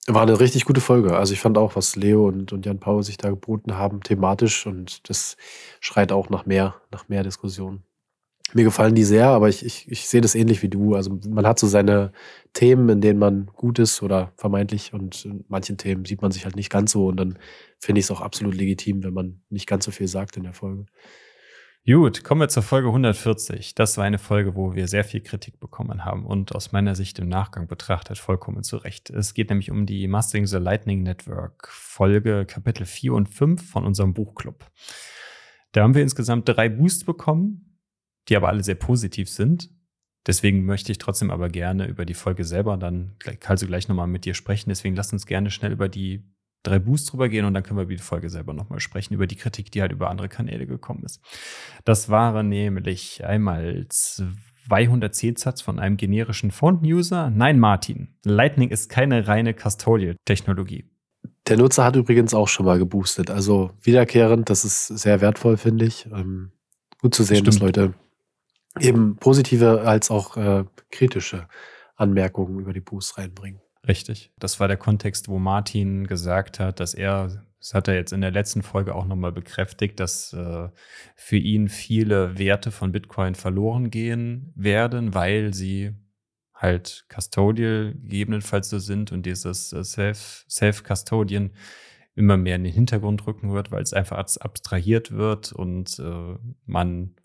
War eine richtig gute Folge. Also ich fand auch, was Leo und, und Jan Paul sich da geboten haben, thematisch und das schreit auch nach mehr, nach mehr Diskussionen. Mir gefallen die sehr, aber ich, ich, ich sehe das ähnlich wie du. Also man hat so seine Themen, in denen man gut ist oder vermeintlich und in manchen Themen sieht man sich halt nicht ganz so und dann finde ich es auch absolut legitim, wenn man nicht ganz so viel sagt in der Folge. Gut, kommen wir zur Folge 140. Das war eine Folge, wo wir sehr viel Kritik bekommen haben und aus meiner Sicht im Nachgang betrachtet vollkommen zu Recht. Es geht nämlich um die Mastering the Lightning Network Folge Kapitel 4 und 5 von unserem Buchclub. Da haben wir insgesamt drei Boosts bekommen, die aber alle sehr positiv sind. Deswegen möchte ich trotzdem aber gerne über die Folge selber dann also gleich nochmal mit dir sprechen. Deswegen lass uns gerne schnell über die drei Boosts drüber gehen und dann können wir über die Folge selber nochmal sprechen, über die Kritik, die halt über andere Kanäle gekommen ist. Das waren nämlich einmal 210 von einem generischen Font-User? Nein, Martin. Lightning ist keine reine Custodial-Technologie. Der Nutzer hat übrigens auch schon mal geboostet. Also wiederkehrend, das ist sehr wertvoll, finde ich. Ähm, gut zu sehen, Stimmt. dass Leute eben positive als auch äh, kritische Anmerkungen über die Boosts reinbringen. Richtig. Das war der Kontext, wo Martin gesagt hat, dass er, das hat er jetzt in der letzten Folge auch nochmal bekräftigt, dass äh, für ihn viele Werte von Bitcoin verloren gehen werden, weil sie halt custodial gegebenenfalls so sind und dieses äh, Self-Custodian immer mehr in den Hintergrund rücken wird, weil es einfach abstrahiert wird und äh, man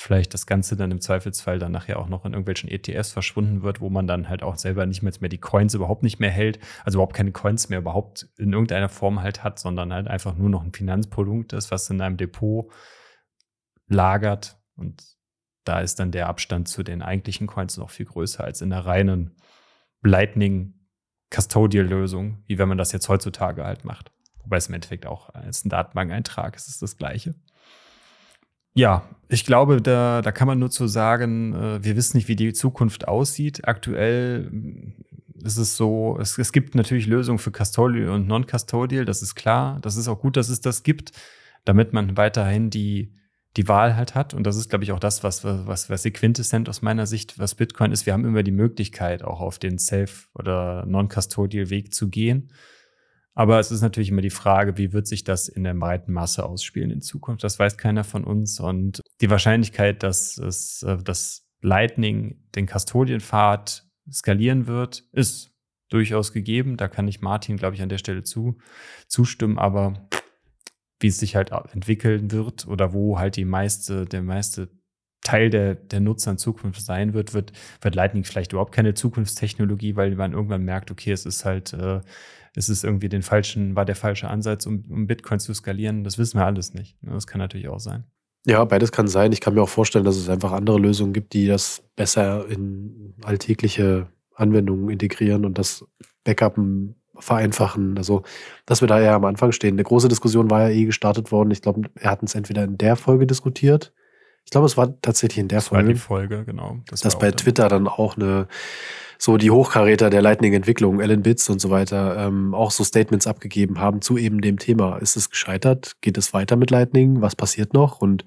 vielleicht das Ganze dann im Zweifelsfall dann nachher auch noch in irgendwelchen ETFs verschwunden wird, wo man dann halt auch selber nicht mehr, die Coins überhaupt nicht mehr hält, also überhaupt keine Coins mehr überhaupt in irgendeiner Form halt hat, sondern halt einfach nur noch ein Finanzprodukt ist, was in einem Depot lagert und da ist dann der Abstand zu den eigentlichen Coins noch viel größer als in der reinen Lightning Custodial Lösung, wie wenn man das jetzt heutzutage halt macht. Wobei es im Endeffekt auch als ein Datenbank-Eintrag ist, ist das Gleiche. Ja, ich glaube, da, da kann man nur zu sagen, äh, wir wissen nicht, wie die Zukunft aussieht. Aktuell mm, ist es so, es, es gibt natürlich Lösungen für Custodial und Non-Custodial, das ist klar. Das ist auch gut, dass es das gibt, damit man weiterhin die, die Wahl halt hat. Und das ist, glaube ich, auch das, was, was, was die Quintessenz aus meiner Sicht, was Bitcoin ist. Wir haben immer die Möglichkeit, auch auf den Self- oder Non-Custodial-Weg zu gehen. Aber es ist natürlich immer die Frage, wie wird sich das in der breiten Masse ausspielen in Zukunft? Das weiß keiner von uns. Und die Wahrscheinlichkeit, dass es, äh, dass Lightning den Custodienpfad skalieren wird, ist durchaus gegeben. Da kann ich Martin, glaube ich, an der Stelle zu, zustimmen. Aber wie es sich halt entwickeln wird oder wo halt die meiste, der meiste Teil der, der Nutzer in Zukunft sein wird, wird, wird Lightning vielleicht überhaupt keine Zukunftstechnologie, weil man irgendwann merkt, okay, es ist halt, äh, es ist irgendwie den falschen, war der falsche Ansatz, um, um Bitcoin zu skalieren. Das wissen wir alles nicht. Ne? Das kann natürlich auch sein. Ja, beides kann sein. Ich kann mir auch vorstellen, dass es einfach andere Lösungen gibt, die das besser in alltägliche Anwendungen integrieren und das Backuppen vereinfachen. Also, dass wir da ja am Anfang stehen. Eine große Diskussion war ja eh gestartet worden. Ich glaube, wir hatten es entweder in der Folge diskutiert. Ich glaube, es war tatsächlich in der das Folge. War die Folge, genau. Das dass bei Twitter dann auch eine, so die Hochkaräter der Lightning-Entwicklung, Alan Bitz und so weiter, ähm, auch so Statements abgegeben haben zu eben dem Thema. Ist es gescheitert? Geht es weiter mit Lightning? Was passiert noch? Und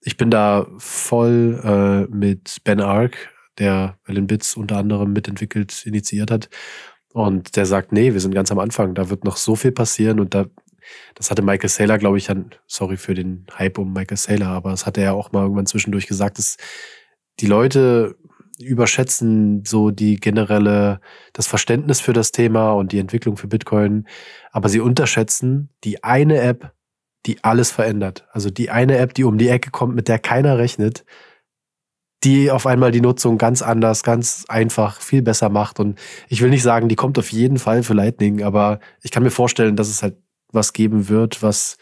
ich bin da voll äh, mit Ben Ark, der Alan Bitz unter anderem mitentwickelt, initiiert hat, und der sagt, nee, wir sind ganz am Anfang, da wird noch so viel passieren und da, das hatte Michael Saylor, glaube ich, an, sorry für den Hype um Michael Saylor, aber das hat er ja auch mal irgendwann zwischendurch gesagt, dass die Leute überschätzen so die generelle, das Verständnis für das Thema und die Entwicklung für Bitcoin, aber sie unterschätzen die eine App, die alles verändert. Also die eine App, die um die Ecke kommt, mit der keiner rechnet, die auf einmal die Nutzung ganz anders, ganz einfach, viel besser macht. Und ich will nicht sagen, die kommt auf jeden Fall für Lightning, aber ich kann mir vorstellen, dass es halt was geben wird, was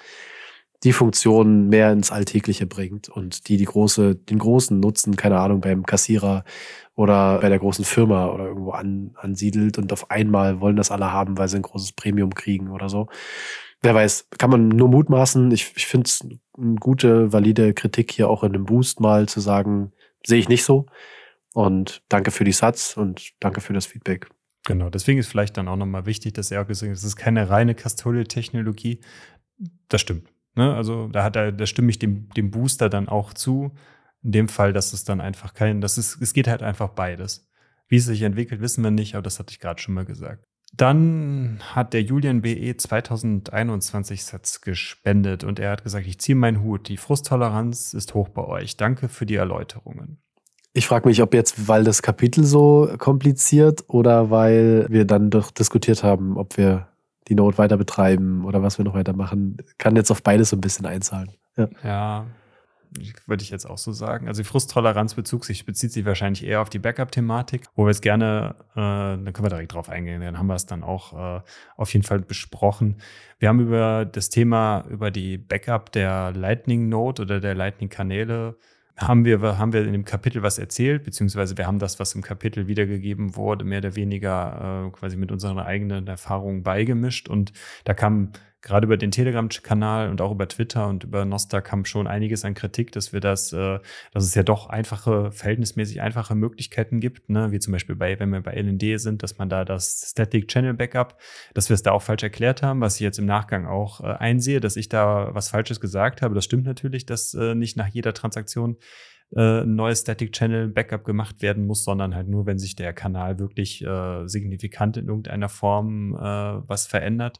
die Funktion mehr ins Alltägliche bringt und die die große, den großen Nutzen, keine Ahnung, beim Kassierer oder bei der großen Firma oder irgendwo an, ansiedelt und auf einmal wollen das alle haben, weil sie ein großes Premium kriegen oder so. Wer weiß, kann man nur mutmaßen. Ich, ich finde es eine gute, valide Kritik hier auch in einem Boost mal zu sagen, sehe ich nicht so. Und danke für die Satz und danke für das Feedback. Genau, deswegen ist vielleicht dann auch nochmal wichtig, dass er auch gesagt hat, es ist keine reine Custodial-Technologie. Das stimmt. Ne? Also da hat er, da stimme ich dem, dem Booster dann auch zu. In dem Fall, dass es dann einfach kein, das ist, es geht halt einfach beides. Wie es sich entwickelt, wissen wir nicht, aber das hatte ich gerade schon mal gesagt. Dann hat der Julian BE 2021 Sets gespendet und er hat gesagt, ich ziehe meinen Hut. Die Frusttoleranz ist hoch bei euch. Danke für die Erläuterungen. Ich frage mich, ob jetzt, weil das Kapitel so kompliziert oder weil wir dann doch diskutiert haben, ob wir die Note weiter betreiben oder was wir noch weitermachen. Kann jetzt auf beides so ein bisschen einzahlen. Ja, ja würde ich jetzt auch so sagen. Also die Frusttoleranz bezieht sich, bezieht sich wahrscheinlich eher auf die Backup-Thematik, wo wir es gerne, äh, dann können wir direkt drauf eingehen, dann haben wir es dann auch äh, auf jeden Fall besprochen. Wir haben über das Thema, über die Backup der Lightning-Node oder der Lightning-Kanäle haben wir, haben wir in dem Kapitel was erzählt, beziehungsweise wir haben das, was im Kapitel wiedergegeben wurde, mehr oder weniger äh, quasi mit unseren eigenen Erfahrungen beigemischt. Und da kam gerade über den Telegram-Kanal und auch über Twitter und über Nostar kam schon einiges an Kritik, dass wir das, äh, dass es ja doch einfache, verhältnismäßig einfache Möglichkeiten gibt, ne? wie zum Beispiel bei, wenn wir bei LND sind, dass man da das Static Channel Backup, dass wir es da auch falsch erklärt haben, was ich jetzt im Nachgang auch äh, einsehe, dass ich da was Falsches gesagt habe. Das stimmt natürlich, dass äh, nicht nach jeder Transaktion äh, ein neues Static Channel Backup gemacht werden muss, sondern halt nur, wenn sich der Kanal wirklich äh, signifikant in irgendeiner Form äh, was verändert.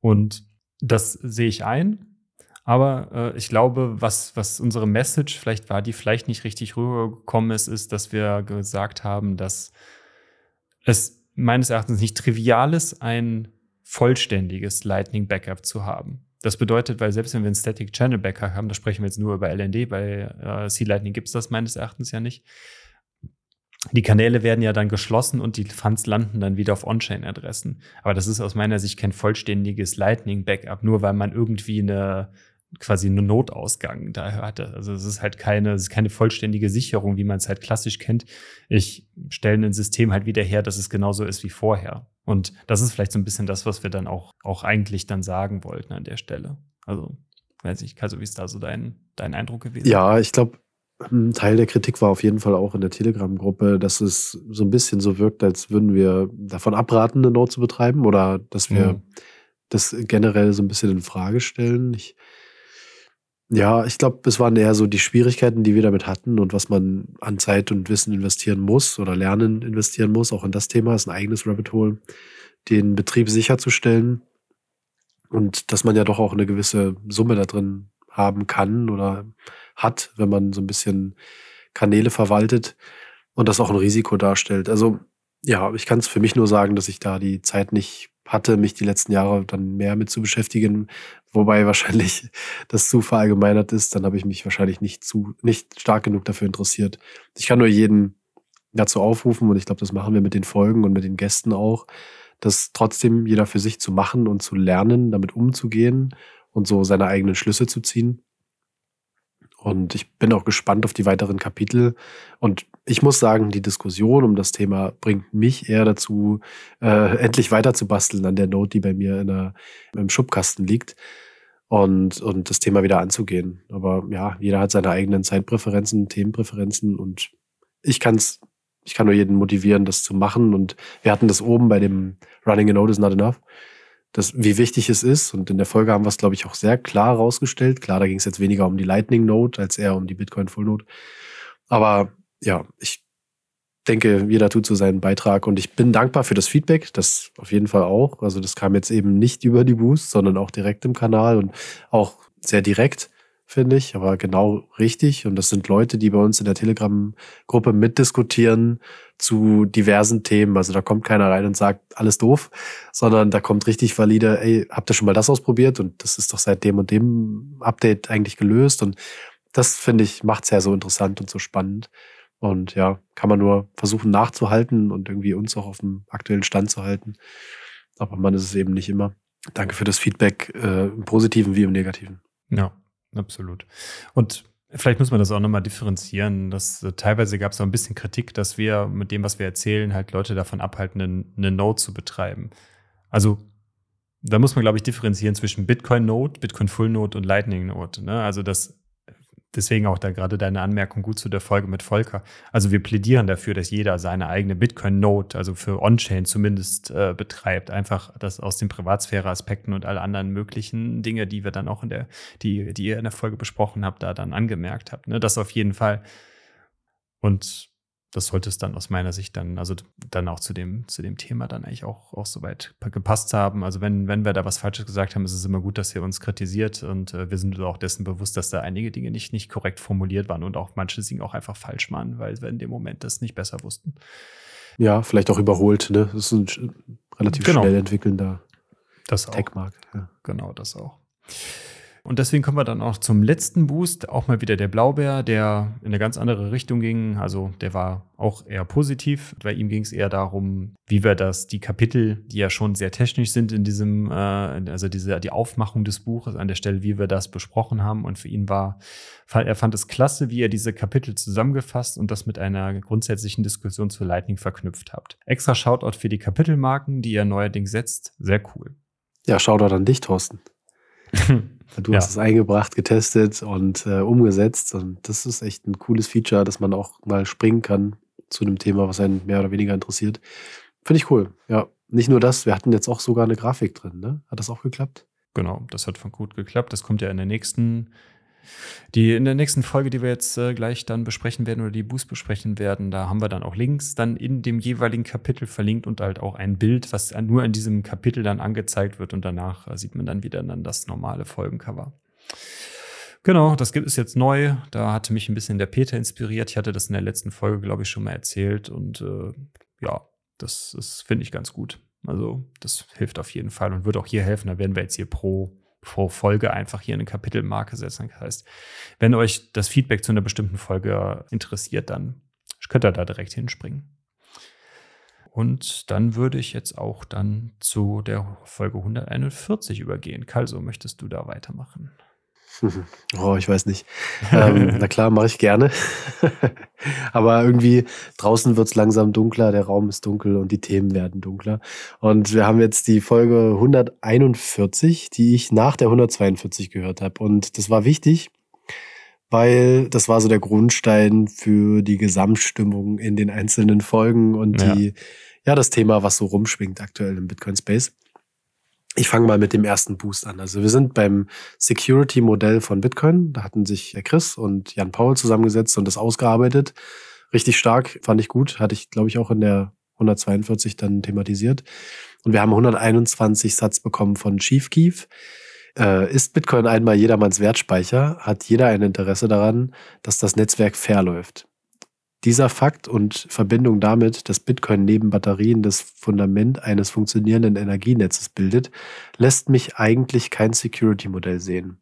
Und das sehe ich ein. Aber äh, ich glaube, was, was unsere Message, vielleicht war die vielleicht nicht richtig rübergekommen ist, ist, dass wir gesagt haben, dass es meines Erachtens nicht trivial ist, ein vollständiges Lightning Backup zu haben. Das bedeutet, weil selbst wenn wir ein Static Channel Backup haben, da sprechen wir jetzt nur über LND, bei äh, C-Lightning gibt es das meines Erachtens ja nicht. Die Kanäle werden ja dann geschlossen und die Funds landen dann wieder auf On-Chain-Adressen. Aber das ist aus meiner Sicht kein vollständiges Lightning-Backup, nur weil man irgendwie eine quasi einen Notausgang da hatte. Also es ist halt keine, es ist keine vollständige Sicherung, wie man es halt klassisch kennt. Ich stelle ein System halt wieder her, dass es genauso ist wie vorher. Und das ist vielleicht so ein bisschen das, was wir dann auch, auch eigentlich dann sagen wollten an der Stelle. Also, weiß ich, also wie ist da so dein, dein Eindruck gewesen? Ja, ich glaube, ein Teil der Kritik war auf jeden Fall auch in der Telegram-Gruppe, dass es so ein bisschen so wirkt, als würden wir davon abraten, eine Note zu betreiben oder dass wir mhm. das generell so ein bisschen in Frage stellen. Ich ja, ich glaube, es waren eher so die Schwierigkeiten, die wir damit hatten und was man an Zeit und Wissen investieren muss oder Lernen investieren muss. Auch in das Thema ist ein eigenes Rabbit Hole, den Betrieb sicherzustellen und dass man ja doch auch eine gewisse Summe da drin haben kann oder hat, wenn man so ein bisschen Kanäle verwaltet und das auch ein Risiko darstellt. Also ja, ich kann es für mich nur sagen, dass ich da die Zeit nicht hatte, mich die letzten Jahre dann mehr mit zu beschäftigen, wobei wahrscheinlich das zu verallgemeinert ist, dann habe ich mich wahrscheinlich nicht zu, nicht stark genug dafür interessiert. Ich kann nur jeden dazu aufrufen und ich glaube, das machen wir mit den Folgen und mit den Gästen auch, das trotzdem jeder für sich zu machen und zu lernen, damit umzugehen und so seine eigenen Schlüsse zu ziehen. Und ich bin auch gespannt auf die weiteren Kapitel. Und ich muss sagen, die Diskussion um das Thema bringt mich eher dazu, äh, endlich weiter zu basteln an der Note, die bei mir in der, im Schubkasten liegt. Und, und das Thema wieder anzugehen. Aber ja, jeder hat seine eigenen Zeitpräferenzen, Themenpräferenzen und ich kann es, ich kann nur jeden motivieren, das zu machen. Und wir hatten das oben bei dem Running a Note is not enough das, wie wichtig es ist. Und in der Folge haben wir es, glaube ich, auch sehr klar rausgestellt. Klar, da ging es jetzt weniger um die Lightning Note als eher um die Bitcoin Full Note. Aber ja, ich denke, jeder tut so seinen Beitrag und ich bin dankbar für das Feedback, das auf jeden Fall auch. Also das kam jetzt eben nicht über die Boost, sondern auch direkt im Kanal und auch sehr direkt finde ich, aber genau richtig. Und das sind Leute, die bei uns in der Telegram-Gruppe mitdiskutieren zu diversen Themen. Also da kommt keiner rein und sagt, alles doof, sondern da kommt richtig valide, ey, habt ihr schon mal das ausprobiert? Und das ist doch seit dem und dem Update eigentlich gelöst. Und das, finde ich, macht es ja so interessant und so spannend. Und ja, kann man nur versuchen nachzuhalten und irgendwie uns auch auf dem aktuellen Stand zu halten. Aber man ist es eben nicht immer. Danke für das Feedback, äh, im Positiven wie im Negativen. Ja, absolut. Und vielleicht muss man das auch nochmal differenzieren. Dass, äh, teilweise gab es auch ein bisschen Kritik, dass wir mit dem, was wir erzählen, halt Leute davon abhalten, eine, eine Node zu betreiben. Also da muss man, glaube ich, differenzieren zwischen Bitcoin Node, Bitcoin Full Node und Lightning Node. Ne? Also das deswegen auch da gerade deine Anmerkung gut zu der Folge mit Volker. Also wir plädieren dafür, dass jeder seine eigene Bitcoin-Node, also für On-Chain zumindest, äh, betreibt. Einfach das aus den Privatsphäre-Aspekten und alle anderen möglichen Dinge, die wir dann auch in der, die, die ihr in der Folge besprochen habt, da dann angemerkt habt. Ne? Das auf jeden Fall. Und das sollte es dann aus meiner Sicht dann, also dann auch zu dem, zu dem Thema dann eigentlich auch, auch soweit gepasst haben. Also wenn, wenn wir da was Falsches gesagt haben, ist es immer gut, dass ihr uns kritisiert und äh, wir sind uns auch dessen bewusst, dass da einige Dinge nicht, nicht korrekt formuliert waren und auch manche Dinge auch einfach falsch waren, weil wir in dem Moment das nicht besser wussten. Ja, vielleicht auch überholt, ne? Das ist ein relativ genau. schnell entwickelnder Tech-Markt. Ja. Genau, das auch. Und deswegen kommen wir dann auch zum letzten Boost, auch mal wieder der Blaubär, der in eine ganz andere Richtung ging. Also der war auch eher positiv. Bei ihm ging es eher darum, wie wir das, die Kapitel, die ja schon sehr technisch sind in diesem, äh, also diese, die Aufmachung des Buches an der Stelle, wie wir das besprochen haben. Und für ihn war, er fand es klasse, wie er diese Kapitel zusammengefasst und das mit einer grundsätzlichen Diskussion zu Lightning verknüpft habt. Extra Shoutout für die Kapitelmarken, die er neuerdings setzt. Sehr cool. Ja, doch an dich, Thorsten. du ja. hast es eingebracht, getestet und äh, umgesetzt. Und das ist echt ein cooles Feature, dass man auch mal springen kann zu einem Thema, was einen mehr oder weniger interessiert. Finde ich cool. Ja, nicht nur das, wir hatten jetzt auch sogar eine Grafik drin, ne? Hat das auch geklappt? Genau, das hat von gut geklappt. Das kommt ja in der nächsten die in der nächsten Folge, die wir jetzt äh, gleich dann besprechen werden oder die Boost besprechen werden, da haben wir dann auch Links dann in dem jeweiligen Kapitel verlinkt und halt auch ein Bild, was nur in diesem Kapitel dann angezeigt wird und danach äh, sieht man dann wieder dann das normale Folgencover. Genau, das gibt es jetzt neu. Da hatte mich ein bisschen der Peter inspiriert. Ich hatte das in der letzten Folge, glaube ich, schon mal erzählt und äh, ja, das, das finde ich ganz gut. Also das hilft auf jeden Fall und wird auch hier helfen. Da werden wir jetzt hier pro pro Folge einfach hier eine Kapitelmarke setzen. Das heißt, wenn euch das Feedback zu einer bestimmten Folge interessiert, dann könnt ihr da direkt hinspringen. Und dann würde ich jetzt auch dann zu der Folge 141 übergehen. Kalso, möchtest du da weitermachen? Oh, ich weiß nicht. ähm, na klar, mache ich gerne. Aber irgendwie draußen wird es langsam dunkler, der Raum ist dunkel und die Themen werden dunkler. Und wir haben jetzt die Folge 141, die ich nach der 142 gehört habe. Und das war wichtig, weil das war so der Grundstein für die Gesamtstimmung in den einzelnen Folgen und ja. die, ja, das Thema, was so rumschwingt aktuell im Bitcoin Space. Ich fange mal mit dem ersten Boost an. Also wir sind beim Security-Modell von Bitcoin. Da hatten sich Chris und Jan Paul zusammengesetzt und das ausgearbeitet. Richtig stark, fand ich gut. Hatte ich, glaube ich, auch in der 142 dann thematisiert. Und wir haben 121 Satz bekommen von Chief Keef. Äh, ist Bitcoin einmal jedermanns Wertspeicher, hat jeder ein Interesse daran, dass das Netzwerk fair läuft. Dieser Fakt und Verbindung damit, dass Bitcoin neben Batterien das Fundament eines funktionierenden Energienetzes bildet, lässt mich eigentlich kein Security-Modell sehen.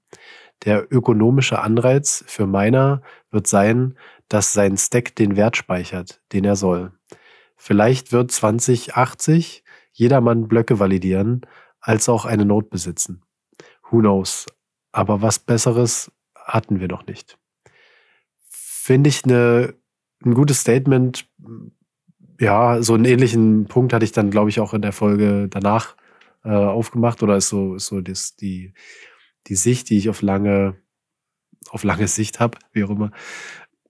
Der ökonomische Anreiz für Miner wird sein, dass sein Stack den Wert speichert, den er soll. Vielleicht wird 2080 jedermann Blöcke validieren, als auch eine Node besitzen. Who knows? Aber was Besseres hatten wir noch nicht. Finde ich eine ein gutes Statement. Ja, so einen ähnlichen Punkt hatte ich dann, glaube ich, auch in der Folge danach äh, aufgemacht. Oder ist so, ist so das, die, die Sicht, die ich auf lange, auf lange Sicht habe, wie auch immer,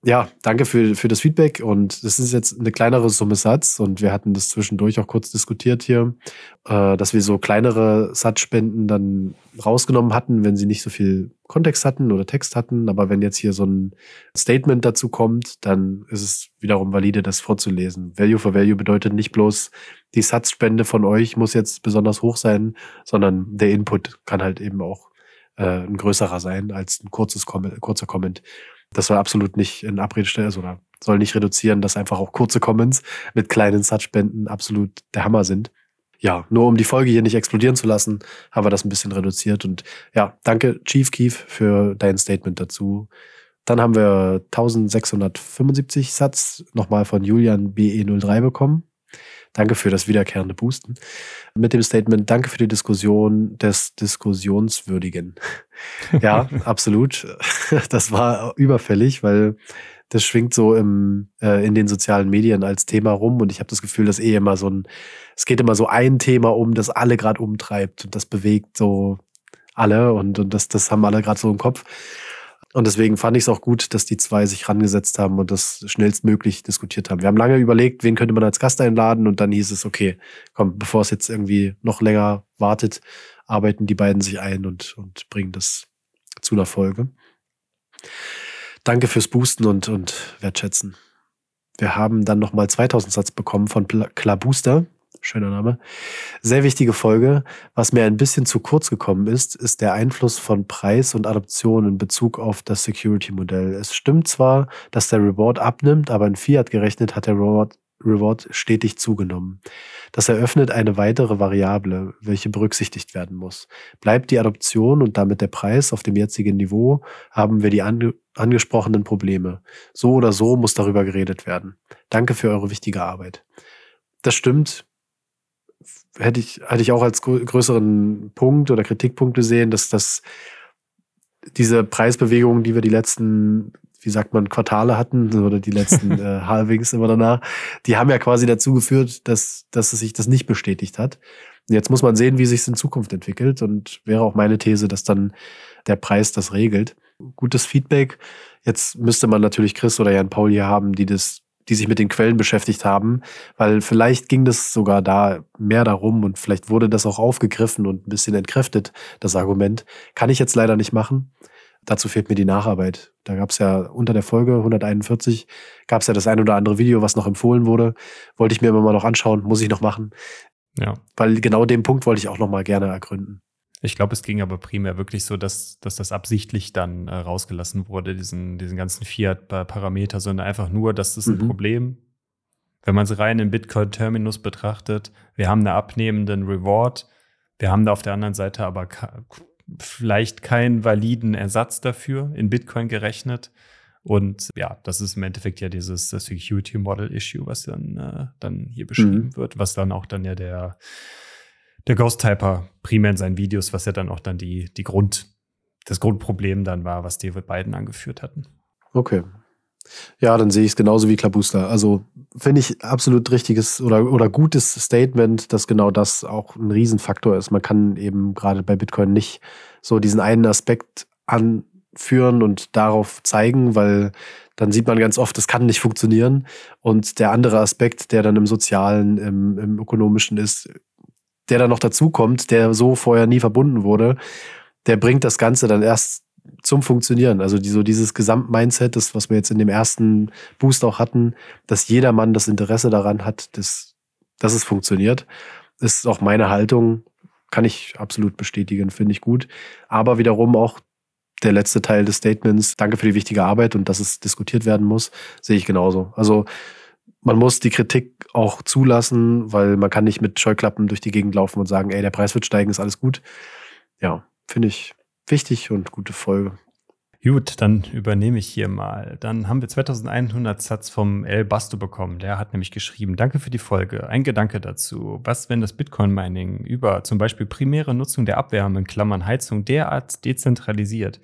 ja, danke für, für das Feedback. Und das ist jetzt eine kleinere Summe Satz. Und wir hatten das zwischendurch auch kurz diskutiert hier, äh, dass wir so kleinere Satzspenden dann rausgenommen hatten, wenn sie nicht so viel Kontext hatten oder Text hatten. Aber wenn jetzt hier so ein Statement dazu kommt, dann ist es wiederum valide, das vorzulesen. Value for Value bedeutet nicht bloß, die Satzspende von euch muss jetzt besonders hoch sein, sondern der Input kann halt eben auch äh, ein größerer sein als ein kurzes kurzer Comment. Das soll absolut nicht in Abrede stellen, also, oder soll nicht reduzieren, dass einfach auch kurze Comments mit kleinen Satzspenden absolut der Hammer sind. Ja, nur um die Folge hier nicht explodieren zu lassen, haben wir das ein bisschen reduziert. Und ja, danke Chief Keef für dein Statement dazu. Dann haben wir 1675 Satz nochmal von Julian BE03 bekommen. Danke für das wiederkehrende Boosten. Mit dem Statement, danke für die Diskussion des Diskussionswürdigen. ja, absolut. Das war überfällig, weil das schwingt so im, äh, in den sozialen Medien als Thema rum und ich habe das Gefühl, dass eh immer so ein, es geht immer so ein Thema um, das alle gerade umtreibt und das bewegt so alle und, und das, das haben alle gerade so im Kopf. Und deswegen fand ich es auch gut, dass die zwei sich rangesetzt haben und das schnellstmöglich diskutiert haben. Wir haben lange überlegt, wen könnte man als Gast einladen und dann hieß es, okay, komm, bevor es jetzt irgendwie noch länger wartet, arbeiten die beiden sich ein und, und bringen das zu einer Folge. Danke fürs Boosten und, und Wertschätzen. Wir haben dann nochmal 2000 Satz bekommen von Klabuster schöner Name. Sehr wichtige Folge. Was mir ein bisschen zu kurz gekommen ist, ist der Einfluss von Preis und Adoption in Bezug auf das Security-Modell. Es stimmt zwar, dass der Reward abnimmt, aber in Fiat gerechnet hat der Reward, Reward stetig zugenommen. Das eröffnet eine weitere Variable, welche berücksichtigt werden muss. Bleibt die Adoption und damit der Preis auf dem jetzigen Niveau, haben wir die ange angesprochenen Probleme. So oder so muss darüber geredet werden. Danke für eure wichtige Arbeit. Das stimmt hätte ich, hatte ich auch als größeren Punkt oder Kritikpunkt gesehen, dass das diese Preisbewegungen, die wir die letzten wie sagt man, Quartale hatten oder die letzten äh, Halvings immer danach, die haben ja quasi dazu geführt, dass, dass es sich das nicht bestätigt hat. Jetzt muss man sehen, wie sich es in Zukunft entwickelt und wäre auch meine These, dass dann der Preis das regelt. Gutes Feedback. Jetzt müsste man natürlich Chris oder Jan Paul hier haben, die das die sich mit den Quellen beschäftigt haben, weil vielleicht ging das sogar da mehr darum und vielleicht wurde das auch aufgegriffen und ein bisschen entkräftet, das Argument. Kann ich jetzt leider nicht machen. Dazu fehlt mir die Nacharbeit. Da gab es ja unter der Folge 141 gab es ja das ein oder andere Video, was noch empfohlen wurde. Wollte ich mir immer mal noch anschauen, muss ich noch machen. Ja. Weil genau den Punkt wollte ich auch noch mal gerne ergründen. Ich glaube, es ging aber primär wirklich so, dass, dass das absichtlich dann äh, rausgelassen wurde, diesen, diesen ganzen Fiat-Parameter, sondern einfach nur, dass das mhm. ein Problem, wenn man es rein im Bitcoin-Terminus betrachtet, wir haben einen abnehmenden Reward, wir haben da auf der anderen Seite aber vielleicht keinen validen Ersatz dafür in Bitcoin gerechnet. Und ja, das ist im Endeffekt ja dieses Security Model Issue, was dann, äh, dann hier beschrieben mhm. wird, was dann auch dann ja der, der Ghost Typer primär in seinen Videos, was ja dann auch dann die, die Grund, das Grundproblem dann war, was die beiden angeführt hatten. Okay. Ja, dann sehe ich es genauso wie Klabuster. Also finde ich absolut richtiges oder, oder gutes Statement, dass genau das auch ein Riesenfaktor ist. Man kann eben gerade bei Bitcoin nicht so diesen einen Aspekt an, führen und darauf zeigen, weil dann sieht man ganz oft, es kann nicht funktionieren. Und der andere Aspekt, der dann im Sozialen, im, im Ökonomischen ist, der dann noch dazukommt, der so vorher nie verbunden wurde, der bringt das Ganze dann erst zum Funktionieren. Also die, so dieses Gesamtmindset, das, was wir jetzt in dem ersten Boost auch hatten, dass jedermann das Interesse daran hat, dass, dass es funktioniert, ist auch meine Haltung. Kann ich absolut bestätigen, finde ich gut. Aber wiederum auch der letzte Teil des Statements, danke für die wichtige Arbeit und dass es diskutiert werden muss, sehe ich genauso. Also man muss die Kritik auch zulassen, weil man kann nicht mit Scheuklappen durch die Gegend laufen und sagen, ey, der Preis wird steigen, ist alles gut. Ja, finde ich wichtig und gute Folge. Gut, dann übernehme ich hier mal. Dann haben wir 2100 Satz vom El Basto bekommen. Der hat nämlich geschrieben, danke für die Folge. Ein Gedanke dazu. Was, wenn das Bitcoin-Mining über zum Beispiel primäre Nutzung der Abwärme, in Klammern Heizung, derart dezentralisiert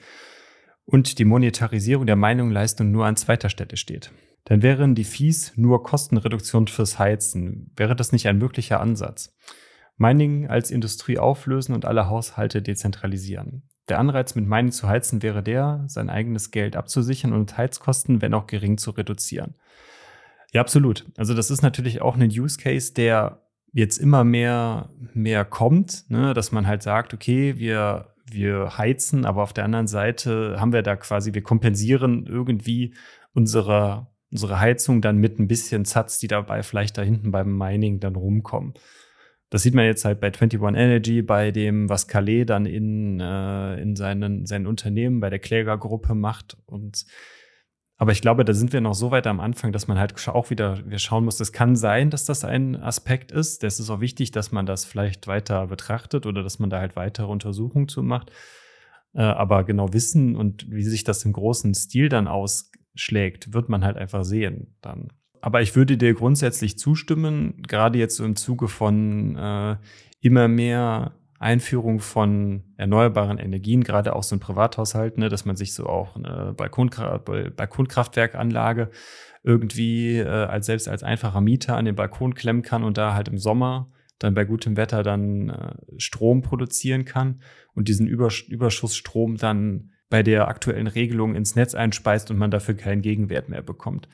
und die Monetarisierung der Meinungsleistung nur an zweiter Stelle steht? Dann wären die Fees nur Kostenreduktion fürs Heizen. Wäre das nicht ein möglicher Ansatz? Mining als Industrie auflösen und alle Haushalte dezentralisieren. Der Anreiz, mit Mining zu heizen, wäre der, sein eigenes Geld abzusichern und Heizkosten, wenn auch gering, zu reduzieren. Ja, absolut. Also das ist natürlich auch ein Use Case, der jetzt immer mehr, mehr kommt, ne? dass man halt sagt, okay, wir, wir heizen, aber auf der anderen Seite haben wir da quasi, wir kompensieren irgendwie unsere, unsere Heizung dann mit ein bisschen Satz, die dabei vielleicht da hinten beim Mining dann rumkommen. Das sieht man jetzt halt bei 21 Energy, bei dem, was Calais dann in, äh, in seinen, seinen Unternehmen bei der Klägergruppe macht. Und aber ich glaube, da sind wir noch so weit am Anfang, dass man halt auch wieder wir schauen muss, es kann sein, dass das ein Aspekt ist. Das ist auch wichtig, dass man das vielleicht weiter betrachtet oder dass man da halt weitere Untersuchungen zu macht. Äh, aber genau wissen und wie sich das im großen Stil dann ausschlägt, wird man halt einfach sehen dann. Aber ich würde dir grundsätzlich zustimmen, gerade jetzt so im Zuge von äh, immer mehr Einführung von erneuerbaren Energien, gerade auch so ein Privathaushalt, ne, dass man sich so auch eine Balkontra Balkonkraftwerkanlage irgendwie äh, als selbst als einfacher Mieter an den Balkon klemmen kann und da halt im Sommer dann bei gutem Wetter dann äh, Strom produzieren kann und diesen Übers Überschussstrom dann bei der aktuellen Regelung ins Netz einspeist und man dafür keinen Gegenwert mehr bekommt.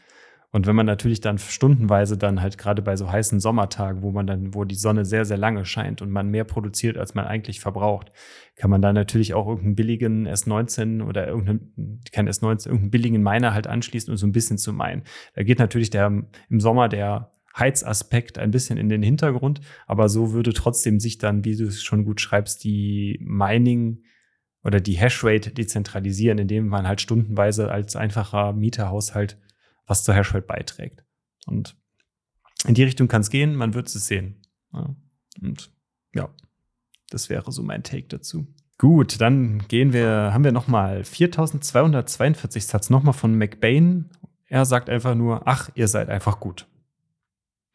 Und wenn man natürlich dann stundenweise dann halt gerade bei so heißen Sommertagen, wo man dann, wo die Sonne sehr, sehr lange scheint und man mehr produziert, als man eigentlich verbraucht, kann man da natürlich auch irgendeinen billigen S19 oder irgendeinen, kein S19, irgendeinen billigen Miner halt anschließen und so ein bisschen zu meinen. Da geht natürlich der im Sommer der Heizaspekt ein bisschen in den Hintergrund, aber so würde trotzdem sich dann, wie du es schon gut schreibst, die Mining oder die Hashrate dezentralisieren, indem man halt stundenweise als einfacher Mieterhaushalt was zur Hashrate beiträgt. Und in die Richtung kann es gehen, man wird es sehen. Ja. Und ja, das wäre so mein Take dazu. Gut, dann gehen wir, haben wir nochmal 4242 Satz nochmal von McBain. Er sagt einfach nur, ach, ihr seid einfach gut.